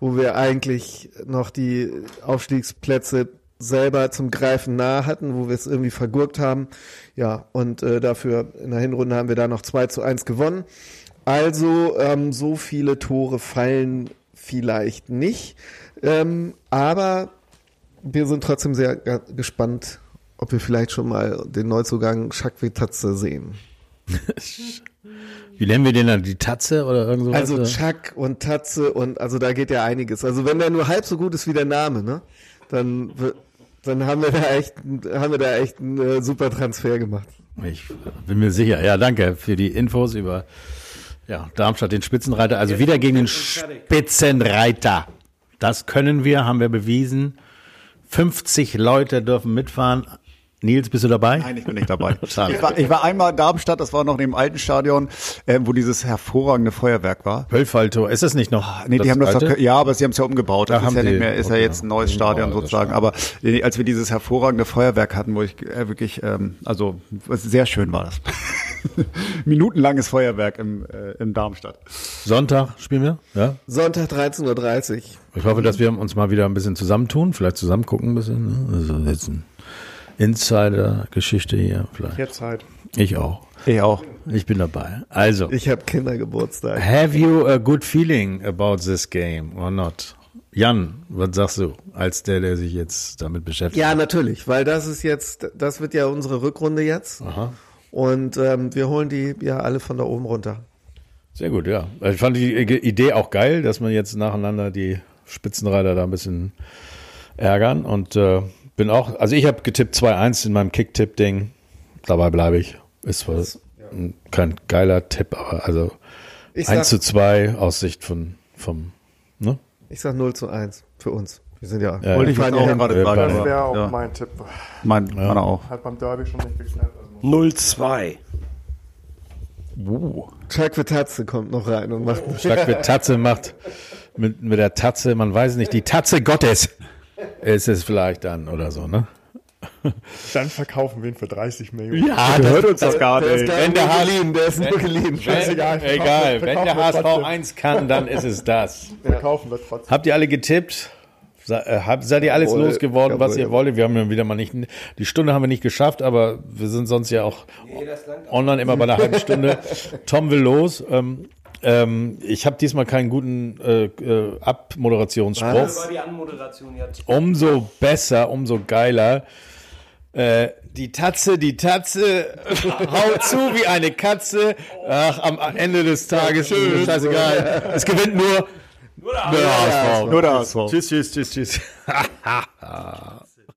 wo wir eigentlich noch die Aufstiegsplätze selber zum Greifen nahe hatten, wo wir es irgendwie vergurkt haben. Ja, und äh, dafür in der Hinrunde haben wir da noch 2 zu 1 gewonnen. Also ähm, so viele Tore fallen vielleicht nicht. Ähm, aber wir sind trotzdem sehr ge- gespannt, ob wir vielleicht schon mal den Neuzugang Schakwetatze sehen. Wie nennen wir den dann? Die Tatze oder irgend sowas? Also? Chuck und Tatze und also da geht ja einiges. Also wenn der nur halb so gut ist wie der Name, ne, dann dann haben wir da echt haben wir da echt einen äh, super Transfer gemacht. Ich bin mir sicher. Ja, danke für die Infos über ja, Darmstadt, den Spitzenreiter. Also wieder gegen den Spitzenreiter. Das können wir, haben wir bewiesen. 50 Leute dürfen mitfahren. Nils, bist du dabei? Nein, ich bin nicht dabei. Schade. Ich war, ich war einmal in Darmstadt, das war noch im alten Stadion, äh, wo dieses hervorragende Feuerwerk war. Wölfaltor, ist das nicht noch? Nee, die haben das alte? doch, ja, aber sie haben es ja umgebaut. Das Da ist haben ja nicht sie- mehr, ist ja okay. jetzt ein neues Stadion Ja, das sozusagen. Aber äh, als wir dieses hervorragende Feuerwerk hatten, wo ich äh, wirklich, ähm, also was sehr schön war das. Minutenlanges Feuerwerk im, äh, in Darmstadt. Sonntag spielen wir? Ja. Sonntag 13.30 Uhr. Ich hoffe, dass wir uns mal wieder ein bisschen zusammentun, vielleicht zusammen gucken ein bisschen. Ne? Also jetzt ein Insider-Geschichte hier vielleicht. Jetzt halt. Ich auch. Ich auch. Ich bin dabei. Also, Ich habe Kindergeburtstag. have you a good feeling about this game or not? Jan, was sagst du als der, der sich jetzt damit beschäftigt? Ja, natürlich, weil das ist jetzt, das wird ja unsere Rückrunde jetzt. Aha. Und ähm, wir holen die ja alle von da oben runter. Sehr gut, ja. Ich fand die Idee auch geil, dass man jetzt nacheinander die Spitzenreiter da ein bisschen ärgern und äh, bin auch, also ich habe getippt 2-1 in meinem Kick-Tipp-Ding. Dabei bleibe ich. Ist ein- kein geiler Tipp, aber also Ich 1 zu sag, 2 aus Sicht von, vom, ne? ich sag 0 zu 1 für uns. Wir sind ja, Ja, Wollte ich ja auch hin. gerade Ja, fragen. Das Ja. wäre auch ja. mein Tipp. Mein, meiner auch. Hat beim Derby schon nicht geklappt. Also 0-2. Chuck Tatze kommt noch rein und macht Schlag mit Tatze macht, mit, mit der Tatze, man weiß nicht, die Tatze Gottes ist es vielleicht dann oder so, ne? dann verkaufen wir ihn für 30 Millionen. Ja, Hört uns das gar der ist nicht. gar Wenn der geliehen, der ist nur geliehen. Scheißegal. Egal, wenn der HSV wir trotzdem. 1 kann, dann ist es das. Verkaufen wir trotzdem. Habt ihr alle getippt? Äh, habt- Seid ihr alles Jawohl, losgeworden, was ihr wolltet? Wir haben ja wieder mal nicht, die Stunde haben wir nicht geschafft, aber wir sind sonst ja auch online immer bei einer halben Stunde. Tom will los. Ähm, ähm, ich habe diesmal keinen guten äh, äh, Abmoderationsspruch. Umso besser, umso geiler. Äh, die Tatze, die Tatze haut zu wie eine Katze. Ach, am Ende des Tages, ist scheißegal. Es gewinnt nur, nur der HSV. Nur der HSV. Tschüss, tschüss, tschüss, tschüss.